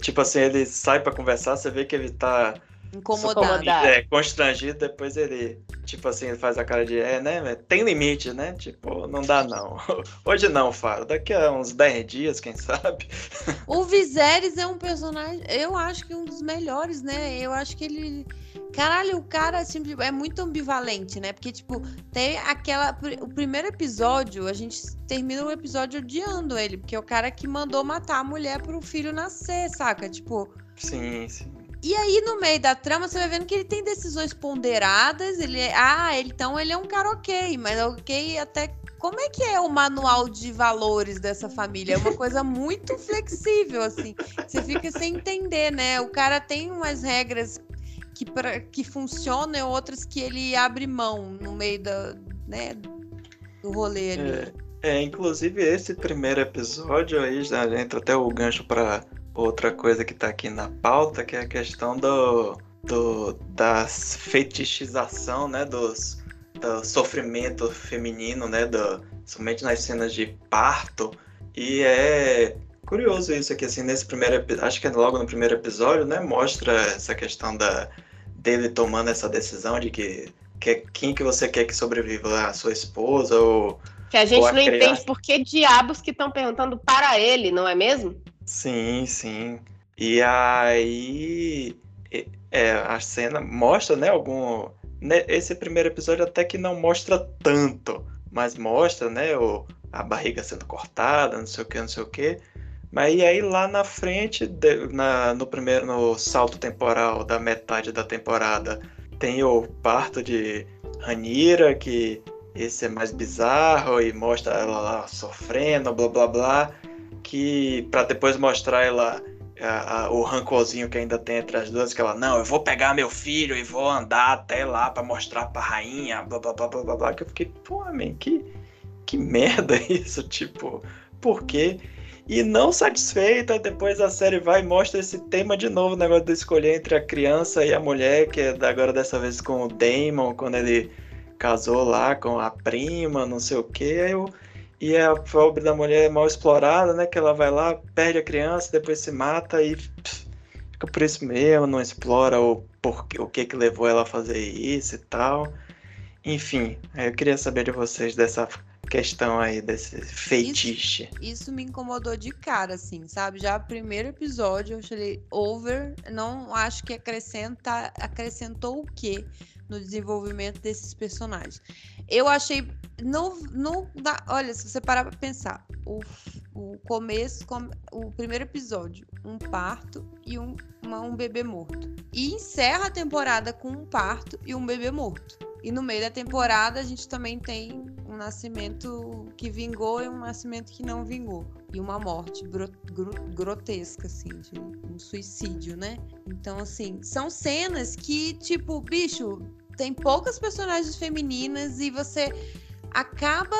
Tipo assim, ele sai para conversar, você vê que ele tá Incomodado. É, constrangido, depois ele, tipo assim, ele faz a cara de, é, né, tem limite, né? Tipo, não dá não. Hoje não, Faro, daqui a uns 10 dias, quem sabe. O Viserys é um personagem, eu acho que um dos melhores, né? Eu acho que ele... Caralho, o cara assim, é muito ambivalente, né? Porque, tipo, tem aquela. O primeiro episódio, a gente termina o episódio odiando ele, porque é o cara que mandou matar a mulher pro filho nascer, saca? Tipo. Sim, sim. E aí, no meio da trama, você vai vendo que ele tem decisões ponderadas. Ele é, ah, então ele é um cara ok, mas ok até. Como é que é o manual de valores dessa família? É uma coisa muito flexível, assim. Você fica sem entender, né? O cara tem umas regras que, pra, que funcionam e outras que ele abre mão no meio da, né, do rolê ali. É, é, inclusive esse primeiro episódio aí já entra até o gancho para outra coisa que está aqui na pauta, que é a questão do, do da fetichização, né, dos, do sofrimento feminino, né, do, somente nas cenas de parto. E é curioso isso aqui, assim, nesse primeiro, acho que é logo no primeiro episódio, né, mostra essa questão da dele tomando essa decisão de que, que quem que você quer que sobreviva, a sua esposa ou que a gente não criança. entende por que diabos que estão perguntando para ele, não é mesmo? Sim, sim. E aí é, a cena mostra, né, algum. Né, esse primeiro episódio até que não mostra tanto, mas mostra, né, o, a barriga sendo cortada, não sei o que, não sei o que. Mas aí lá na frente, na, no primeiro, no salto temporal da metade da temporada, tem o parto de Ranira, que esse é mais bizarro e mostra ela lá sofrendo, blá blá blá que para depois mostrar ela a, a, o rancorzinho que ainda tem entre as duas, que ela, não, eu vou pegar meu filho e vou andar até lá para mostrar pra rainha, blá blá blá blá blá, que eu fiquei, pô, man, que, que merda isso, tipo, por quê? E não satisfeita, depois a série vai e mostra esse tema de novo, o negócio de escolher entre a criança e a mulher, que é agora dessa vez com o Damon, quando ele casou lá com a prima, não sei o que, aí eu e a pobre da mulher é mal explorada, né? Que ela vai lá, perde a criança, depois se mata e pff, fica por isso mesmo, não explora o, porquê, o que que levou ela a fazer isso e tal. Enfim, eu queria saber de vocês dessa questão aí, desse feitiço. Isso, isso, me incomodou de cara, assim, sabe? Já o primeiro episódio eu achei over, não acho que acrescenta, acrescentou o quê no desenvolvimento desses personagens. Eu achei. Não, não dá, olha, se você parar pra pensar, o, o começo, o primeiro episódio, um parto e um, uma, um bebê morto. E encerra a temporada com um parto e um bebê morto. E no meio da temporada a gente também tem um nascimento que vingou e um nascimento que não vingou. E uma morte gro gro grotesca, assim, de um suicídio, né? Então, assim, são cenas que, tipo, bicho, tem poucas personagens femininas e você acaba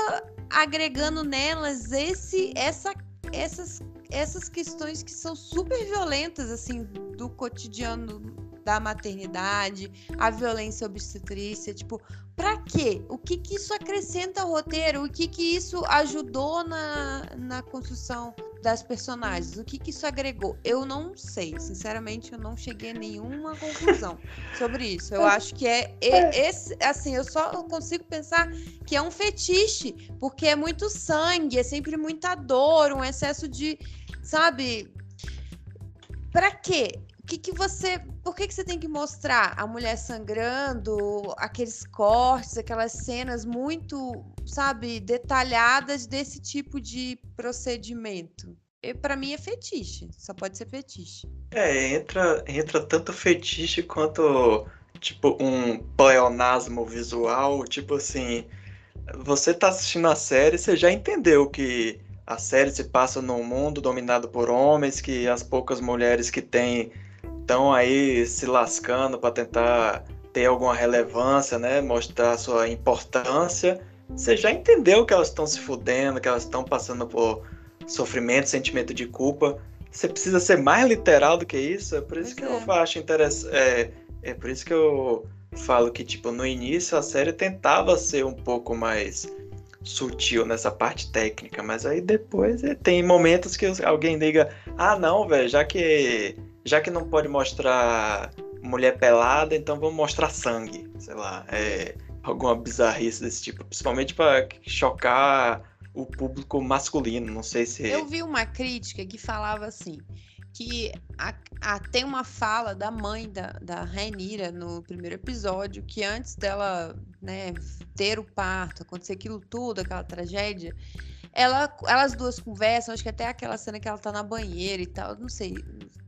agregando nelas esse, essa, essas, essas questões que são super violentas, assim, do cotidiano da maternidade, a violência obstetrícia, tipo, Pra quê? O que que isso acrescenta ao roteiro? O que que isso ajudou na, na construção das personagens? O que que isso agregou? Eu não sei. Sinceramente, eu não cheguei a nenhuma conclusão sobre isso. Eu acho que é, é esse, assim, eu só consigo pensar que é um fetiche, porque é muito sangue, é sempre muita dor, um excesso de, sabe? Pra quê? Que que você por que, que você tem que mostrar a mulher sangrando, aqueles cortes, aquelas cenas muito, sabe, detalhadas desse tipo de procedimento? Para mim é fetiche, só pode ser fetiche. É, entra, entra tanto fetiche quanto, tipo, um pleonasmo visual, tipo assim, você tá assistindo a série, você já entendeu que a série se passa num mundo dominado por homens, que as poucas mulheres que têm estão aí se lascando para tentar ter alguma relevância, né? Mostrar sua importância. Você já entendeu que elas estão se fudendo, que elas estão passando por sofrimento, sentimento de culpa. Você precisa ser mais literal do que isso. É por isso pois que é. eu acho interessante. É, é por isso que eu falo que, tipo, no início a série tentava ser um pouco mais sutil nessa parte técnica, mas aí depois é, tem momentos que alguém liga: ah, não, velho, já que já que não pode mostrar mulher pelada, então vamos mostrar sangue, sei lá, é, alguma bizarrice desse tipo, principalmente para chocar o público masculino, não sei se Eu vi uma crítica que falava assim, que a, a, tem uma fala da mãe da, da Rainira no primeiro episódio, que antes dela né, ter o parto, acontecer aquilo tudo, aquela tragédia, ela, elas duas conversam, acho que até aquela cena que ela tá na banheira e tal, não sei,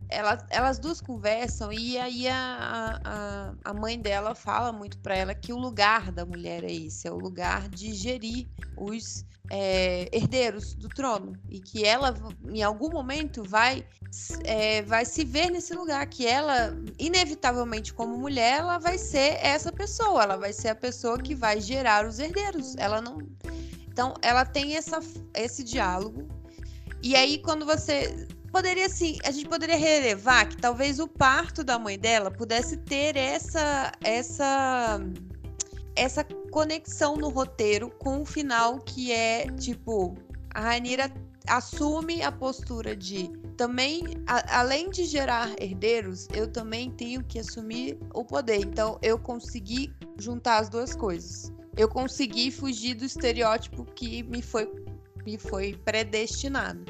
elas, elas duas conversam e aí a, a, a mãe dela fala muito para ela que o lugar da mulher é esse, é o lugar de gerir os é, herdeiros do trono. E que ela em algum momento vai é, vai se ver nesse lugar que ela inevitavelmente como mulher ela vai ser essa pessoa. Ela vai ser a pessoa que vai gerar os herdeiros. Ela não então ela tem essa, esse diálogo. E aí quando você poderia sim, a gente poderia relevar que talvez o parto da mãe dela pudesse ter essa essa essa conexão no roteiro com o final que é tipo a Rainira assume a postura de também a, além de gerar herdeiros, eu também tenho que assumir o poder. Então eu consegui juntar as duas coisas. Eu consegui fugir do estereótipo que me foi me foi predestinado.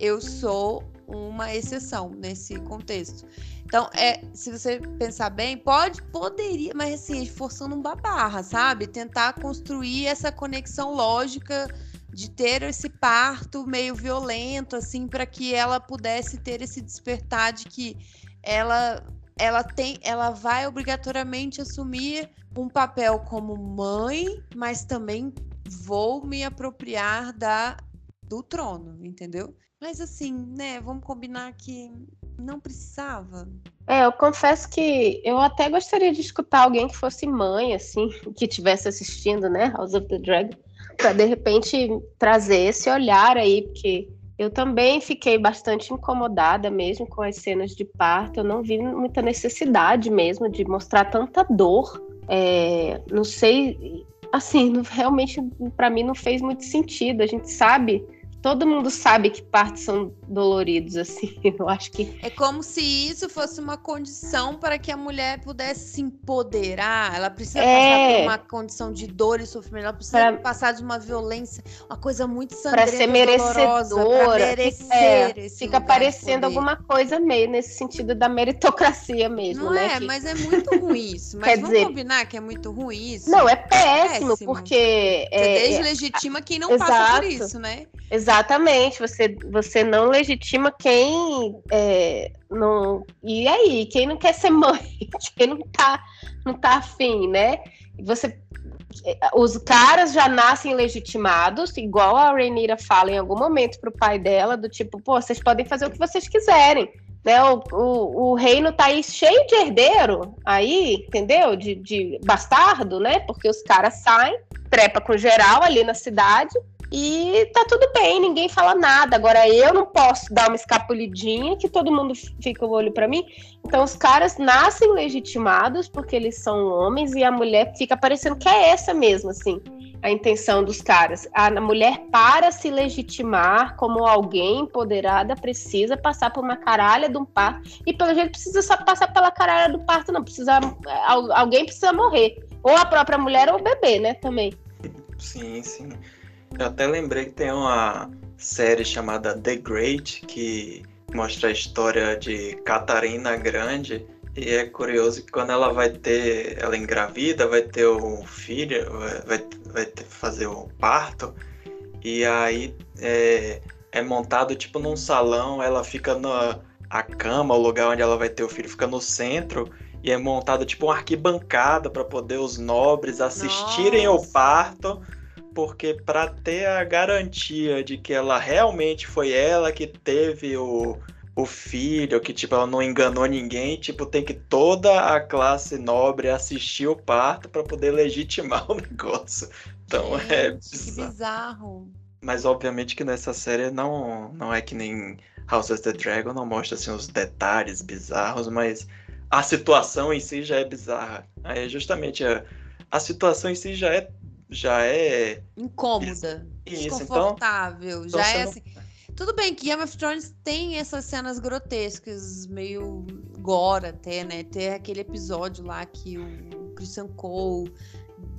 Eu sou uma exceção nesse contexto. Então, é, se você pensar bem, pode, poderia, mas assim, forçando um babarra, sabe? Tentar construir essa conexão lógica de ter esse parto meio violento, assim, para que ela pudesse ter esse despertar de que ela ela tem, ela vai obrigatoriamente assumir um papel como mãe, mas também vou me apropriar da do trono, entendeu? Mas assim, né, vamos combinar que não precisava. É, eu confesso que eu até gostaria de escutar alguém que fosse mãe, assim, que estivesse assistindo, né, House of the Dragon, para de repente trazer esse olhar aí, porque eu também fiquei bastante incomodada mesmo com as cenas de parto. Eu não vi muita necessidade mesmo de mostrar tanta dor. É, não sei, assim, realmente para mim não fez muito sentido. A gente sabe todo mundo sabe que partos são doloridos, assim. Eu acho que. É como se isso fosse uma condição para que a mulher pudesse se empoderar. Ela precisa é... passar por uma condição de dor e sofrimento. Ela precisa pra... passar de uma violência, uma coisa muito sangrenta. Para ser merecedora. merecer é, fica parecendo alguma coisa meio nesse sentido da meritocracia mesmo, não né? É, que... mas é muito ruim isso. Mas Quer vamos dizer... combinar que é muito ruim isso? Não, é péssimo, é péssimo. porque. Você é, deslegitima quem não Exato. passa por isso, né? Exatamente, você, você não legitima quem é, não. E aí, quem não quer ser mãe, quem não tá, não tá afim, né? Você, os caras já nascem legitimados, igual a Rainira fala em algum momento pro pai dela, do tipo, pô, vocês podem fazer o que vocês quiserem. Né, o, o, o reino tá aí cheio de herdeiro, aí, entendeu? De, de bastardo, né? Porque os caras saem, trepa com geral ali na cidade, e tá tudo bem, ninguém fala nada. Agora eu não posso dar uma escapulidinha que todo mundo fica o olho para mim. Então os caras nascem legitimados porque eles são homens e a mulher fica parecendo que é essa mesmo, assim, a intenção dos caras. A mulher para se legitimar como alguém empoderada precisa passar por uma caralha de um parto e pelo jeito precisa só passar pela caralha do parto, não precisa alguém precisa morrer, ou a própria mulher ou o bebê, né, também. Sim, sim. Eu até lembrei que tem uma série chamada The Great que mostra a história de Catarina Grande. E é curioso que quando ela vai ter, ela engravida, vai ter um filho, vai, vai ter, fazer o parto, e aí é, é montado tipo num salão, ela fica na a cama, o lugar onde ela vai ter o filho, fica no centro, e é montado tipo uma arquibancada para poder os nobres assistirem Nossa. ao parto porque para ter a garantia de que ela realmente foi ela que teve o, o filho, que tipo ela não enganou ninguém, tipo tem que toda a classe nobre assistir o parto para poder legitimar o negócio. Então Gente, é bizarro. bizarro. Mas obviamente que nessa série não não é que nem House of the Dragon, não mostra assim os detalhes bizarros, mas a situação em si já é bizarra. Aí justamente a, a situação em si já é já é incômoda, isso, desconfortável, então, já é assim. Tudo bem que Game of Thrones tem essas cenas grotescas, meio gore até, né? Tem aquele episódio lá que o Christian Cole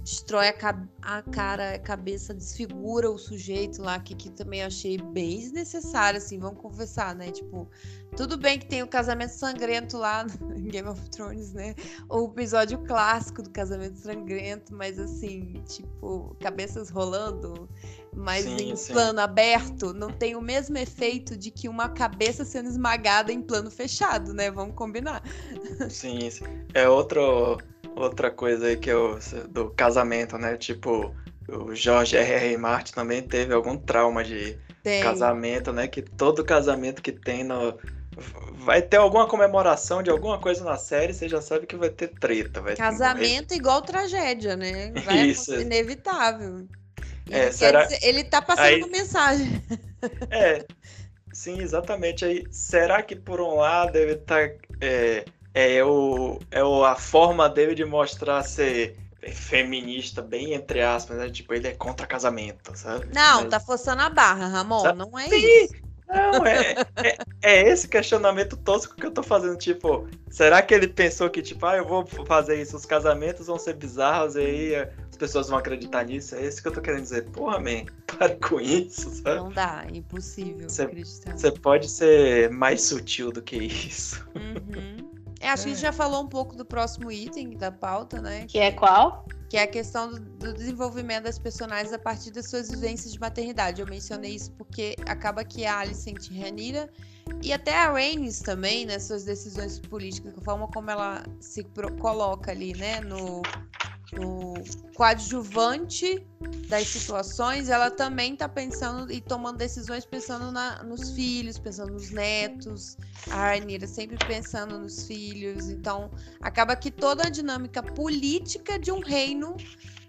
destrói a, a, cara, a cabeça, desfigura o sujeito lá, que, que também achei bem desnecessário, assim, vamos confessar, né? Tipo, tudo bem que tem o casamento sangrento lá em Game of Thrones, né? O episódio clássico do casamento sangrento, mas assim, tipo, cabeças rolando, mas sim, em sim. plano aberto, não tem o mesmo efeito de que uma cabeça sendo esmagada em plano fechado, né? Vamos combinar. Sim, sim. é outro outra coisa aí que eu. do casamento, né? Tipo, o Jorge R.R. Martin também teve algum trauma de casamento, né? Que todo casamento que tem no. Vai ter alguma comemoração de alguma coisa na série, você já sabe que vai ter treta. Vai casamento ter... igual tragédia, né? Vai Isso. inevitável. É, será... Dizer, ele tá passando aí... uma mensagem. É, sim, exatamente. Aí, será que por um lado ele tá. É é, o, é o, a forma dele de mostrar ser feminista, bem entre aspas, né? Tipo, ele é contra casamento, sabe? Não, Mas... tá forçando a barra, Ramon, sabe? não é Sim. isso. Não, é, é, é, esse questionamento tosco que eu tô fazendo. Tipo, será que ele pensou que, tipo, ah, eu vou fazer isso, os casamentos vão ser bizarros e aí as pessoas vão acreditar nisso? É isso que eu tô querendo dizer. Porra, man, pare com isso, sabe? Não dá, é impossível. Você pode ser mais sutil do que isso. Uhum. É, acho que a gente é. já falou um pouco do próximo item da pauta, né? Que é qual? Que é a questão do, do, desenvolvimento das personagens a partir das suas vivências de maternidade. Eu mencionei isso porque acaba que a Alicent Ranira e até a Rhaenys também, né, suas decisões políticas, a forma como ela se coloca ali, né, no, no coadjuvante das situações, ela também está pensando e tomando decisões pensando na, nos filhos, pensando nos netos. A Rainira sempre pensando nos filhos. Então, acaba que toda a dinâmica política de um reino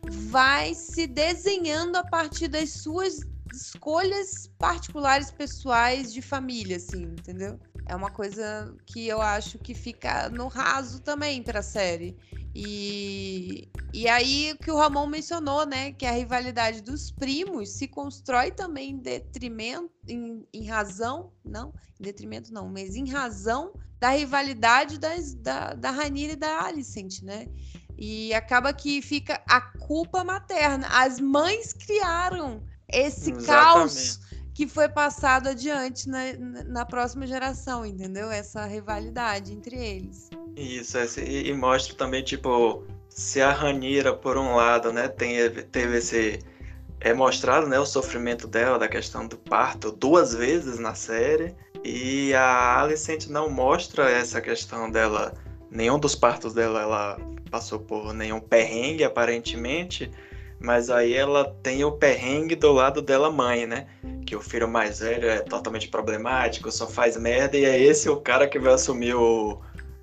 vai se desenhando a partir das suas escolhas particulares pessoais de família, assim, entendeu? É uma coisa que eu acho que fica no raso também para a série. E, e aí o que o Ramon mencionou, né? Que a rivalidade dos primos se constrói também em detrimento, em, em razão, não, em detrimento não, mas em razão da rivalidade das, da, da Ranira e da Alicent, né? E acaba que fica a culpa materna. As mães criaram esse Exatamente. caos que foi passado adiante na, na próxima geração, entendeu? Essa rivalidade entre eles. Isso, e, e mostra também, tipo, se a Ranira, por um lado, né, tem, teve esse. É mostrado né, o sofrimento dela, da questão do parto, duas vezes na série. E a Alicent não mostra essa questão dela. Nenhum dos partos dela ela passou por nenhum perrengue, aparentemente. Mas aí ela tem o perrengue do lado dela mãe, né? Que o filho mais velho é totalmente problemático, só faz merda, e é esse o cara que vai assumir o,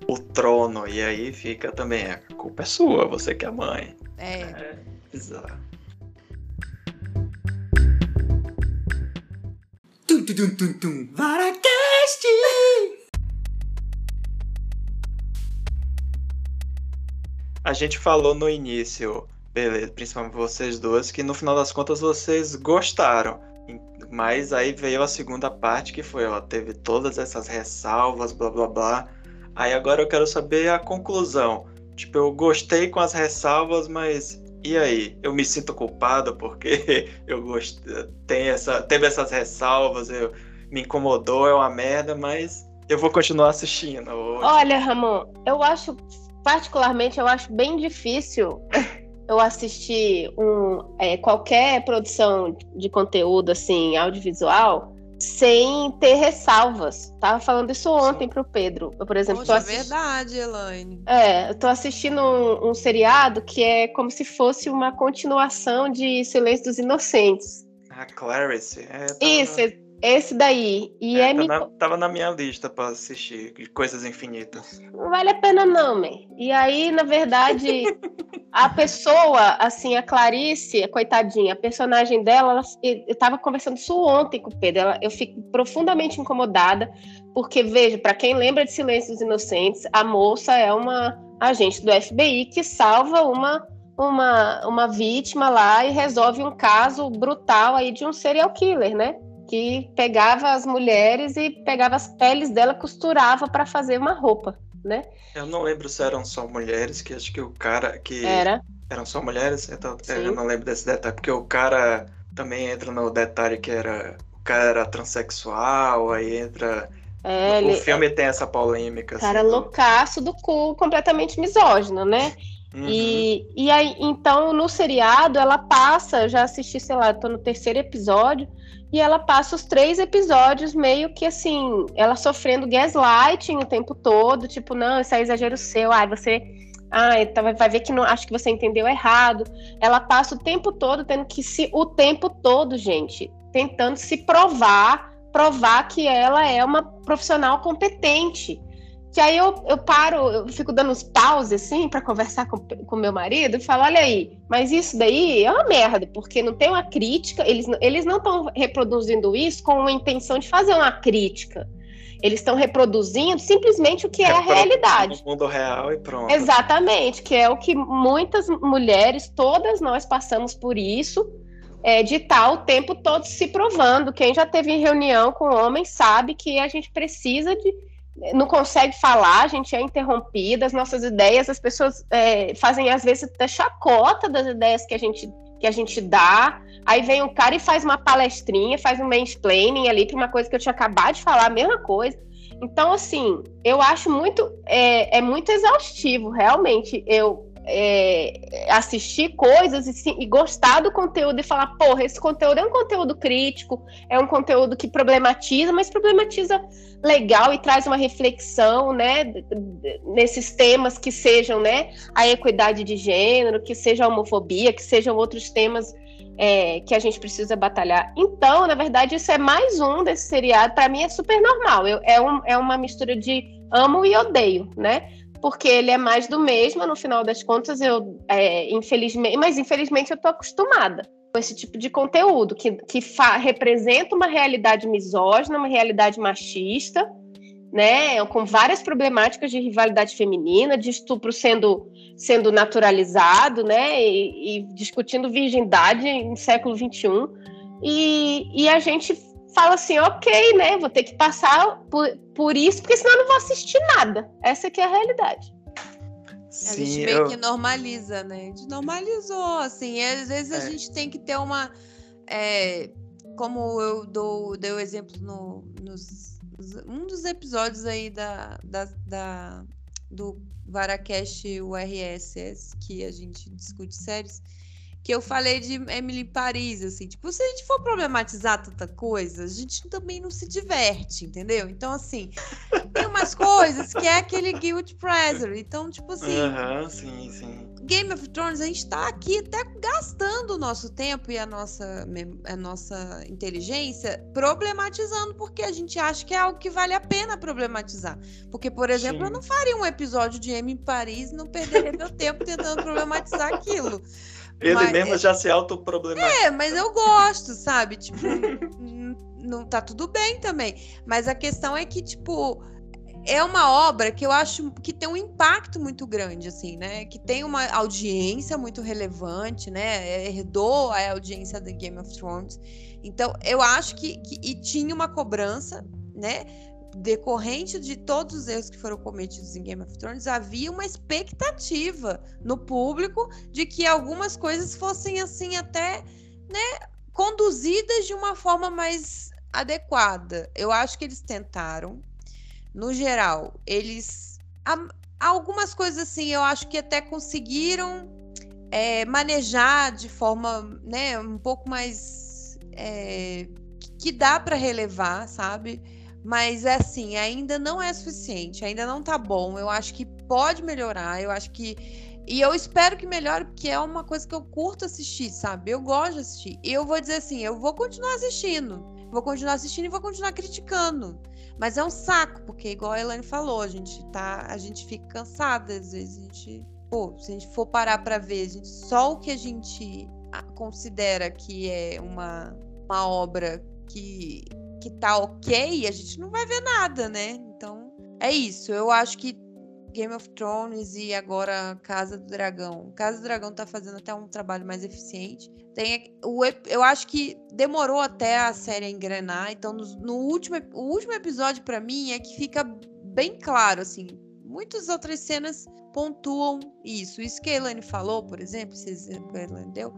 o trono. E aí fica também, a culpa é sua, você que é a mãe. É. É bizarro. tum, tum, tum. Varacast! A gente falou no início, beleza, principalmente vocês duas, que no final das contas vocês gostaram. Mas aí veio a segunda parte que foi, ó, teve todas essas ressalvas, blá blá blá. Aí agora eu quero saber a conclusão. Tipo, eu gostei com as ressalvas, mas e aí? Eu me sinto culpado porque eu gostei, tem essa, teve essas ressalvas, eu, me incomodou, é uma merda, mas eu vou continuar assistindo. Hoje. Olha, Ramon, eu acho particularmente eu acho bem difícil eu assistir um, é, qualquer produção de conteúdo assim audiovisual sem ter ressalvas. Tava falando isso ontem para o Pedro. Eu, por exemplo, Poxa, tô assisti... verdade, Elaine. É, eu tô assistindo um, um, seriado que é como se fosse uma continuação de Silêncio dos Inocentes. Ah, Clarice. É, tá... Isso, esse daí. E é, é tá me... na, tava na minha lista para assistir, Coisas Infinitas. Não vale a pena não, man. E aí, na verdade, a pessoa, assim, a Clarice, a coitadinha, a personagem dela, ela, eu tava conversando isso ontem com o Pedro, ela, eu fico profundamente incomodada, porque, veja, para quem lembra de Silêncio dos Inocentes, a moça é uma agente do FBI que salva uma uma, uma vítima lá e resolve um caso brutal aí de um serial killer, né? Que pegava as mulheres e pegava as peles dela, costurava para fazer uma roupa, né? Eu não lembro se eram só mulheres, que acho que o cara que era eram só mulheres, então eu não lembro desse detalhe, porque o cara também entra no detalhe que era o cara era transexual, aí entra é, o ele, filme tem essa polêmica. Cara assim, loucaço do cu, completamente misógino, né? Uhum. E, e aí, então, no seriado, ela passa, já assisti, sei lá, tô no terceiro episódio, e ela passa os três episódios meio que assim, ela sofrendo gaslighting o tempo todo, tipo, não, isso é exagero seu, ai, você. Ai, tá, vai ver que não acho que você entendeu errado. Ela passa o tempo todo tendo que se. O tempo todo, gente, tentando se provar, provar que ela é uma profissional competente. Que aí eu, eu paro, eu fico dando uns pauses assim para conversar com, com meu marido e falo: olha aí, mas isso daí é uma merda, porque não tem uma crítica, eles, eles não estão reproduzindo isso com a intenção de fazer uma crítica. Eles estão reproduzindo simplesmente o que é, é a realidade. O mundo real e pronto. Exatamente, que é o que muitas mulheres, todas nós passamos por isso, é, de estar o tempo todo se provando. Quem já teve reunião com homens sabe que a gente precisa de não consegue falar, a gente é interrompida, as nossas ideias, as pessoas é, fazem às vezes até chacota das ideias que a gente que a gente dá. Aí vem um cara e faz uma palestrinha, faz um mansplaining ali para uma coisa que eu tinha acabado de falar, a mesma coisa. Então, assim, eu acho muito é, é muito exaustivo, realmente. Eu é, assistir coisas e, e, gostar do conteúdo e falar, porra, esse conteúdo é um conteúdo crítico, é um conteúdo que problematiza, mas problematiza legal e traz uma reflexão, né, nesses temas que sejam, né, a equidade de gênero, que seja a homofobia, que sejam outros temas é, que a gente precisa batalhar. Então, na verdade, isso é mais um desse seriado. Para mim é super normal. Eu, é, um, é uma mistura de amo e odeio, né? Porque ele é mais do mesmo, no final das contas, eu, é, infelizmente, mas infelizmente eu tô acostumada com esse tipo de conteúdo, que, que representa uma realidade misógina, uma realidade machista, né, com várias problemáticas de rivalidade feminina, de estupro sendo, sendo naturalizado, né, e, e discutindo virgindade no século XXI, e, e a gente fala assim, ok, né? Vou ter que passar por, por isso, porque senão eu não vou assistir nada. Essa que é a realidade. Sim, a gente meio eu... que normaliza, né? A gente normalizou, assim. às vezes é. a gente tem que ter uma. É, como eu dou, dei o exemplo no, nos, um dos episódios aí da, da, da do Varacast URSS, que a gente discute séries, que eu falei de Emily Paris, assim, tipo, se a gente for problematizar tanta coisa, a gente também não se diverte, entendeu? Então, assim, tem umas coisas que é aquele guilt pleasure. Então, tipo assim. Uhum, sim, sim. Game of Thrones, a gente tá aqui até gastando o nosso tempo e a nossa, a nossa inteligência problematizando, porque a gente acha que é algo que vale a pena problematizar. Porque, por exemplo, sim. eu não faria um episódio de Emily Paris e não perderia meu tempo tentando problematizar aquilo. Ele mas, mesmo já se autoproblematiza. É, mas eu gosto, sabe? Tipo, não tá tudo bem também. Mas a questão é que, tipo, é uma obra que eu acho que tem um impacto muito grande, assim, né? Que tem uma audiência muito relevante, né? Herdou a audiência da Game of Thrones. Então, eu acho que, que e tinha uma cobrança, né? Decorrente de todos os erros que foram cometidos em Game of Thrones, havia uma expectativa no público de que algumas coisas fossem assim até, né, conduzidas de uma forma mais adequada. Eu acho que eles tentaram, no geral, eles algumas coisas assim, eu acho que até conseguiram é, manejar de forma, né, um pouco mais é, que dá para relevar, sabe? Mas é assim, ainda não é suficiente, ainda não tá bom. Eu acho que pode melhorar, eu acho que. E eu espero que melhore, porque é uma coisa que eu curto assistir, sabe? Eu gosto de assistir. E eu vou dizer assim, eu vou continuar assistindo. Vou continuar assistindo e vou continuar criticando. Mas é um saco, porque igual a Elaine falou, a gente tá. A gente fica cansada, às vezes a gente. Pô, se a gente for parar para ver, gente, só o que a gente considera que é uma, uma obra que que tá ok, a gente não vai ver nada, né? Então, é isso. Eu acho que Game of Thrones e agora Casa do Dragão. Casa do Dragão tá fazendo até um trabalho mais eficiente. Tem o, eu acho que demorou até a série engrenar, então no, no último, o último episódio para mim é que fica bem claro assim. Muitas outras cenas pontuam isso. Isso que a Elaine falou, por exemplo, que a Elaine deu,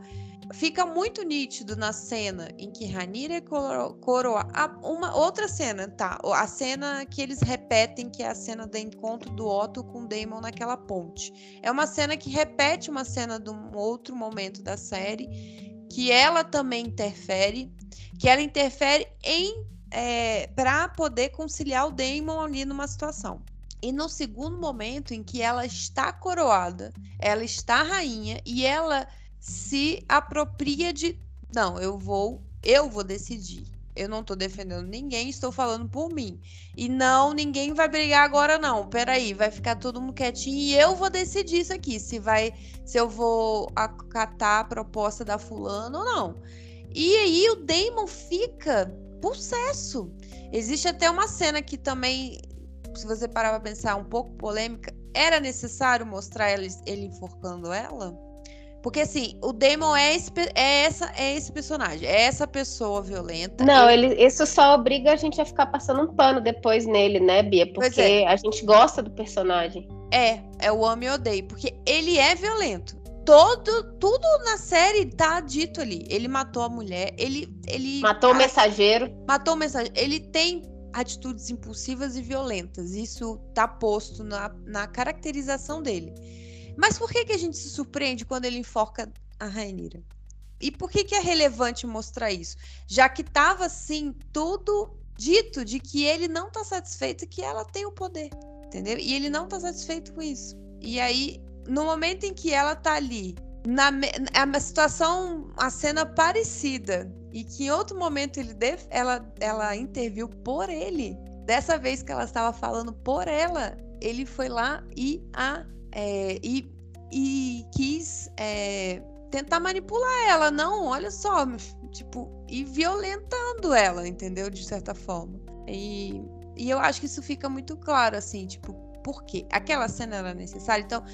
fica muito nítido na cena em que Ranira é coroa. Uma outra cena, tá? A cena que eles repetem, que é a cena do encontro do Otto com Damon naquela ponte. É uma cena que repete uma cena de um outro momento da série, que ela também interfere, que ela interfere em é, para poder conciliar o Damon ali numa situação. E no segundo momento em que ela está coroada, ela está rainha e ela se apropria de. Não, eu vou, eu vou decidir. Eu não estou defendendo ninguém, estou falando por mim. E não, ninguém vai brigar agora, não. Peraí, vai ficar todo mundo quietinho e eu vou decidir isso aqui. Se vai, se eu vou acatar a proposta da fulana ou não. E aí o Damon fica possesso. Existe até uma cena que também, se você parar para pensar, um pouco polêmica. Era necessário mostrar ele, ele enforcando ela? Porque assim, o Damon é esse, é essa, é esse personagem, é essa pessoa violenta. Não, ele... isso só obriga a gente a ficar passando um pano depois nele, né, Bia? Porque é. a gente gosta do personagem. É, é o ame e odeio, porque ele é violento. Todo, tudo na série tá dito ali. Ele matou a mulher, ele. ele matou o mensageiro. Matou o mensageiro. Ele tem atitudes impulsivas e violentas. Isso tá posto na, na caracterização dele. Mas por que, que a gente se surpreende quando ele enforca a Rainira? E por que, que é relevante mostrar isso? Já que estava assim, tudo dito de que ele não está satisfeito que ela tem o poder, entendeu? E ele não está satisfeito com isso. E aí, no momento em que ela está ali, na é uma situação, a cena parecida, e que em outro momento ele def, ela, ela interviu por ele. Dessa vez que ela estava falando por ela, ele foi lá e a é, e, e quis é, tentar manipular ela. Não, olha só, tipo, e violentando ela, entendeu? De certa forma. E, e eu acho que isso fica muito claro, assim, tipo, por quê? Aquela cena era necessária. Então,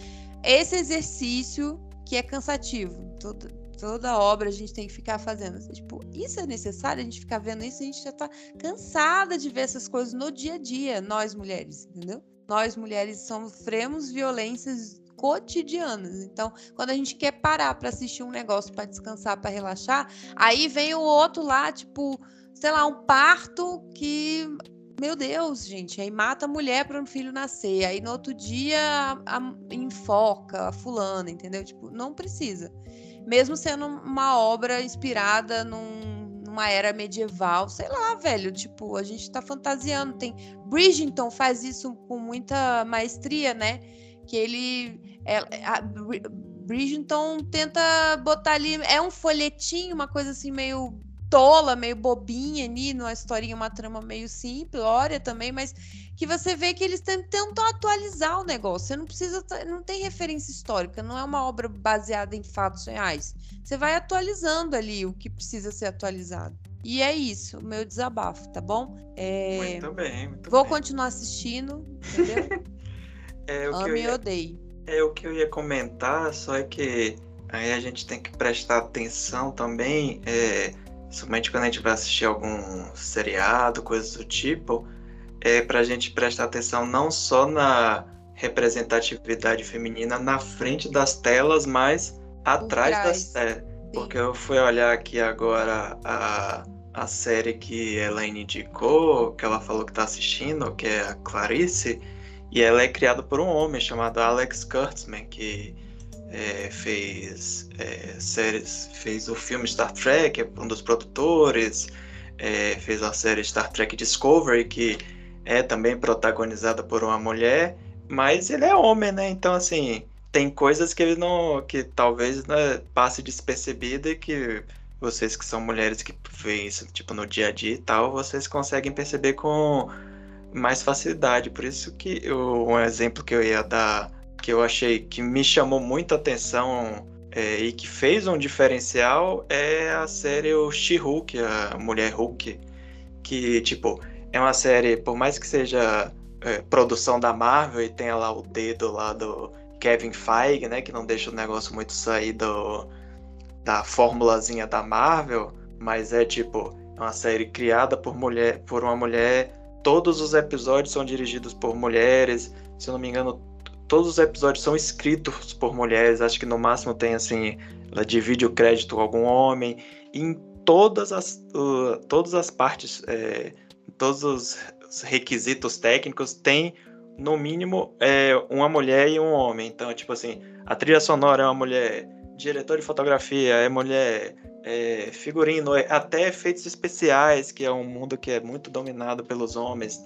esse exercício que é cansativo, toda, toda obra a gente tem que ficar fazendo. Assim, tipo, isso é necessário, a gente ficar vendo isso, a gente já tá cansada de ver essas coisas no dia a dia, nós mulheres, entendeu? Nós mulheres sofremos violências cotidianas. Então, quando a gente quer parar para assistir um negócio para descansar, para relaxar, aí vem o outro lá, tipo, sei lá, um parto que meu Deus, gente, aí mata a mulher para um filho nascer, aí no outro dia a, a, enfoca a fulana, entendeu? Tipo, não precisa. Mesmo sendo uma obra inspirada num uma era medieval, sei lá, velho, tipo, a gente tá fantasiando. Tem Bridgerton faz isso com muita maestria, né? Que ele é, a, Bridgerton tenta botar ali é um folhetinho, uma coisa assim meio tola, meio bobinha ali, numa historinha, uma trama meio simples, olha também, mas que você vê que eles tentam atualizar o negócio. Você não precisa, não tem referência histórica, não é uma obra baseada em fatos reais. Você vai atualizando ali o que precisa ser atualizado. E é isso, o meu desabafo, tá bom? É... Muito bem, muito Vou bem. continuar assistindo, entendeu? é, o Ame e odeio. É o que eu ia comentar, só é que aí a gente tem que prestar atenção também, é, somente quando a gente vai assistir algum seriado, coisas do tipo, é para a gente prestar atenção não só na representatividade feminina na frente das telas, mas atrás das telas. Porque eu fui olhar aqui agora a, a série que Elaine indicou, que ela falou que está assistindo, que é a Clarice, e ela é criada por um homem chamado Alex Kurtzman, que é, fez é, séries, fez o filme Star Trek, é um dos produtores, é, fez a série Star Trek Discovery, que é também protagonizada por uma mulher, mas ele é homem, né? Então, assim, tem coisas que ele não. que talvez né, passe despercebida e que vocês que são mulheres que veem isso, tipo, no dia a dia e tal, vocês conseguem perceber com mais facilidade. Por isso que eu, um exemplo que eu ia dar, que eu achei que me chamou muita atenção é, e que fez um diferencial é a série o She-Hulk, a Mulher Hulk, que, tipo, é uma série, por mais que seja é, produção da Marvel e tenha lá o dedo lá do Kevin Feige, né, que não deixa o negócio muito sair do, da formulazinha da Marvel, mas é tipo é uma série criada por mulher, por uma mulher. Todos os episódios são dirigidos por mulheres. Se eu não me engano, todos os episódios são escritos por mulheres. Acho que no máximo tem assim, ela divide o crédito com algum homem. E em todas as, uh, todas as partes é, todos os requisitos técnicos tem no mínimo é, uma mulher e um homem. Então, tipo assim, a trilha sonora é uma mulher, diretor de fotografia é mulher, é, figurino, é, até efeitos especiais, que é um mundo que é muito dominado pelos homens,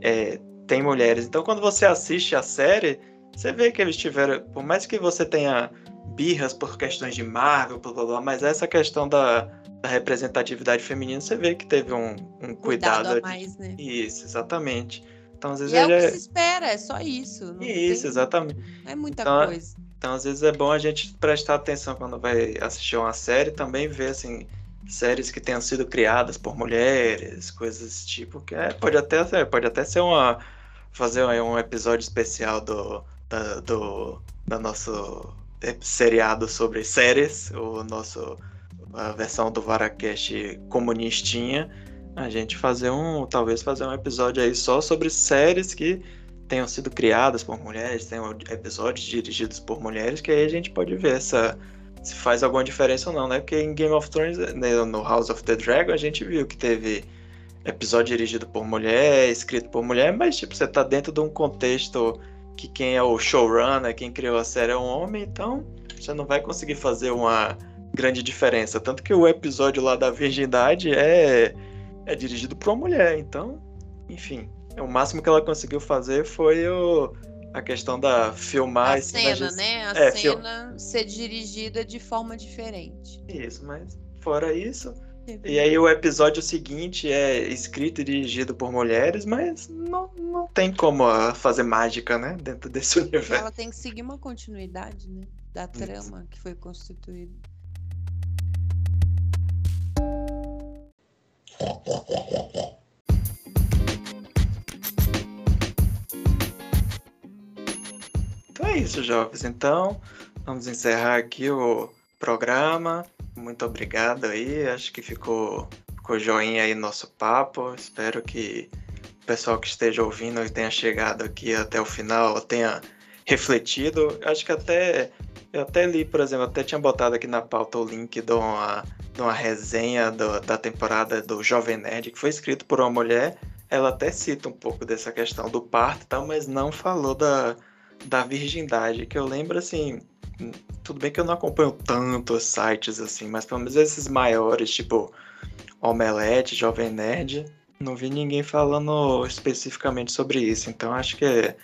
é, tem mulheres. Então, quando você assiste a série, você vê que eles tiveram, por mais que você tenha birras por questões de Marvel, blá, blá, blá, mas essa questão da, da representatividade feminina, você vê que teve um, um cuidado. cuidado a mais, né? Isso, exatamente. Então, às vezes é o que é se espera, é só isso. isso, tem... exatamente. Não é muita então, coisa. Então, às vezes é bom a gente prestar atenção quando vai assistir uma série, também ver, assim, séries que tenham sido criadas por mulheres, coisas tipo, que é, pode até pode até ser uma, fazer um episódio especial do, da, do, nosso seriado sobre séries, o nosso a versão do Varacast comunistinha, a gente fazer um, talvez fazer um episódio aí só sobre séries que tenham sido criadas por mulheres, tenham episódios dirigidos por mulheres, que aí a gente pode ver essa, se faz alguma diferença ou não, né? Porque em Game of Thrones, né, no House of the Dragon, a gente viu que teve episódio dirigido por mulher, escrito por mulher, mas tipo, você tá dentro de um contexto que quem é o showrunner, quem criou a série é um homem, então você não vai conseguir fazer uma grande diferença. Tanto que o episódio lá da virgindade é, é dirigido por uma mulher. Então, enfim, o máximo que ela conseguiu fazer foi o, a questão da filmar... A cena, né? A é, cena fil... ser dirigida de forma diferente. Isso, mas fora isso... E aí o episódio seguinte é escrito e dirigido por mulheres, mas não, não tem como fazer mágica, né? Dentro desse universo. Ela tem que seguir uma continuidade, né? Da trama Isso. que foi constituída. Então é isso, jovens. Então, vamos encerrar aqui o programa. Muito obrigado aí. Acho que ficou, ficou joinha aí nosso papo. Espero que o pessoal que esteja ouvindo e tenha chegado aqui até o final tenha refletido. Acho que até eu até li, por exemplo, até tinha botado aqui na pauta o link de uma, de uma resenha do, da temporada do Jovem Nerd, que foi escrito por uma mulher. Ela até cita um pouco dessa questão do parto e tal, mas não falou da, da virgindade, que eu lembro assim. Tudo bem que eu não acompanho tantos sites assim, mas pelo menos esses maiores, tipo Omelete, Jovem Nerd, não vi ninguém falando especificamente sobre isso. Então acho que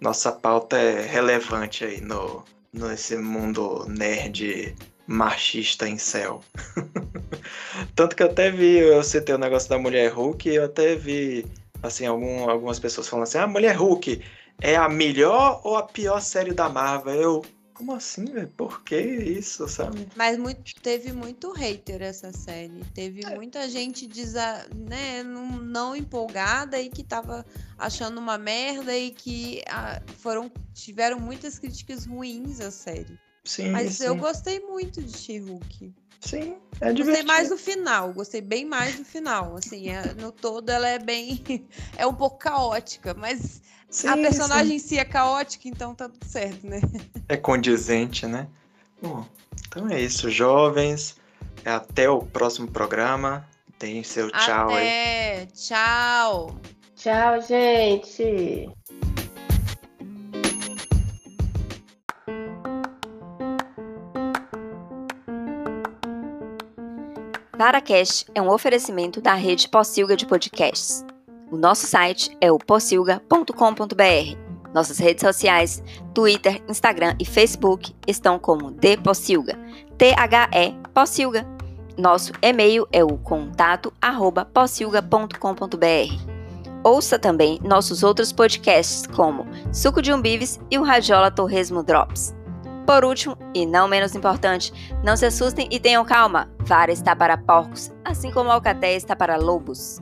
nossa pauta é relevante aí no, nesse mundo nerd machista em céu. Tanto que eu até vi, eu citei o negócio da Mulher Hulk, eu até vi, assim, algum, algumas pessoas falando assim, ah, Mulher Hulk é a melhor ou a pior série da Marvel? Eu, como assim, velho? Por que isso, sabe? Mas muito, teve muito hater essa série. Teve é. muita gente desa, né, não, não, empolgada e que tava achando uma merda e que ah, foram, tiveram muitas críticas ruins à série. Sim, Mas sim. eu gostei muito de She-Hulk. Sim, é divertido. Gostei mais do final, gostei bem mais do final. Assim, é, no todo ela é bem. é um pouco caótica, mas sim, a personagem sim. em si é caótica, então tá tudo certo, né? É condizente, né? Bom, então é isso, jovens. Até o próximo programa. Tem seu tchau Até. aí. Tchau. Tchau, gente. Paracast é um oferecimento da rede Possilga de podcasts. O nosso site é o possilga.com.br. Nossas redes sociais, Twitter, Instagram e Facebook estão como Possilga, T-H-E Possilga. Nosso e-mail é o contato arroba. Ouça também nossos outros podcasts como Suco de Umbives e o Radiola Torresmo Drops. Por último, e não menos importante, não se assustem e tenham calma. Vara está para porcos, assim como a alcatéia está para lobos.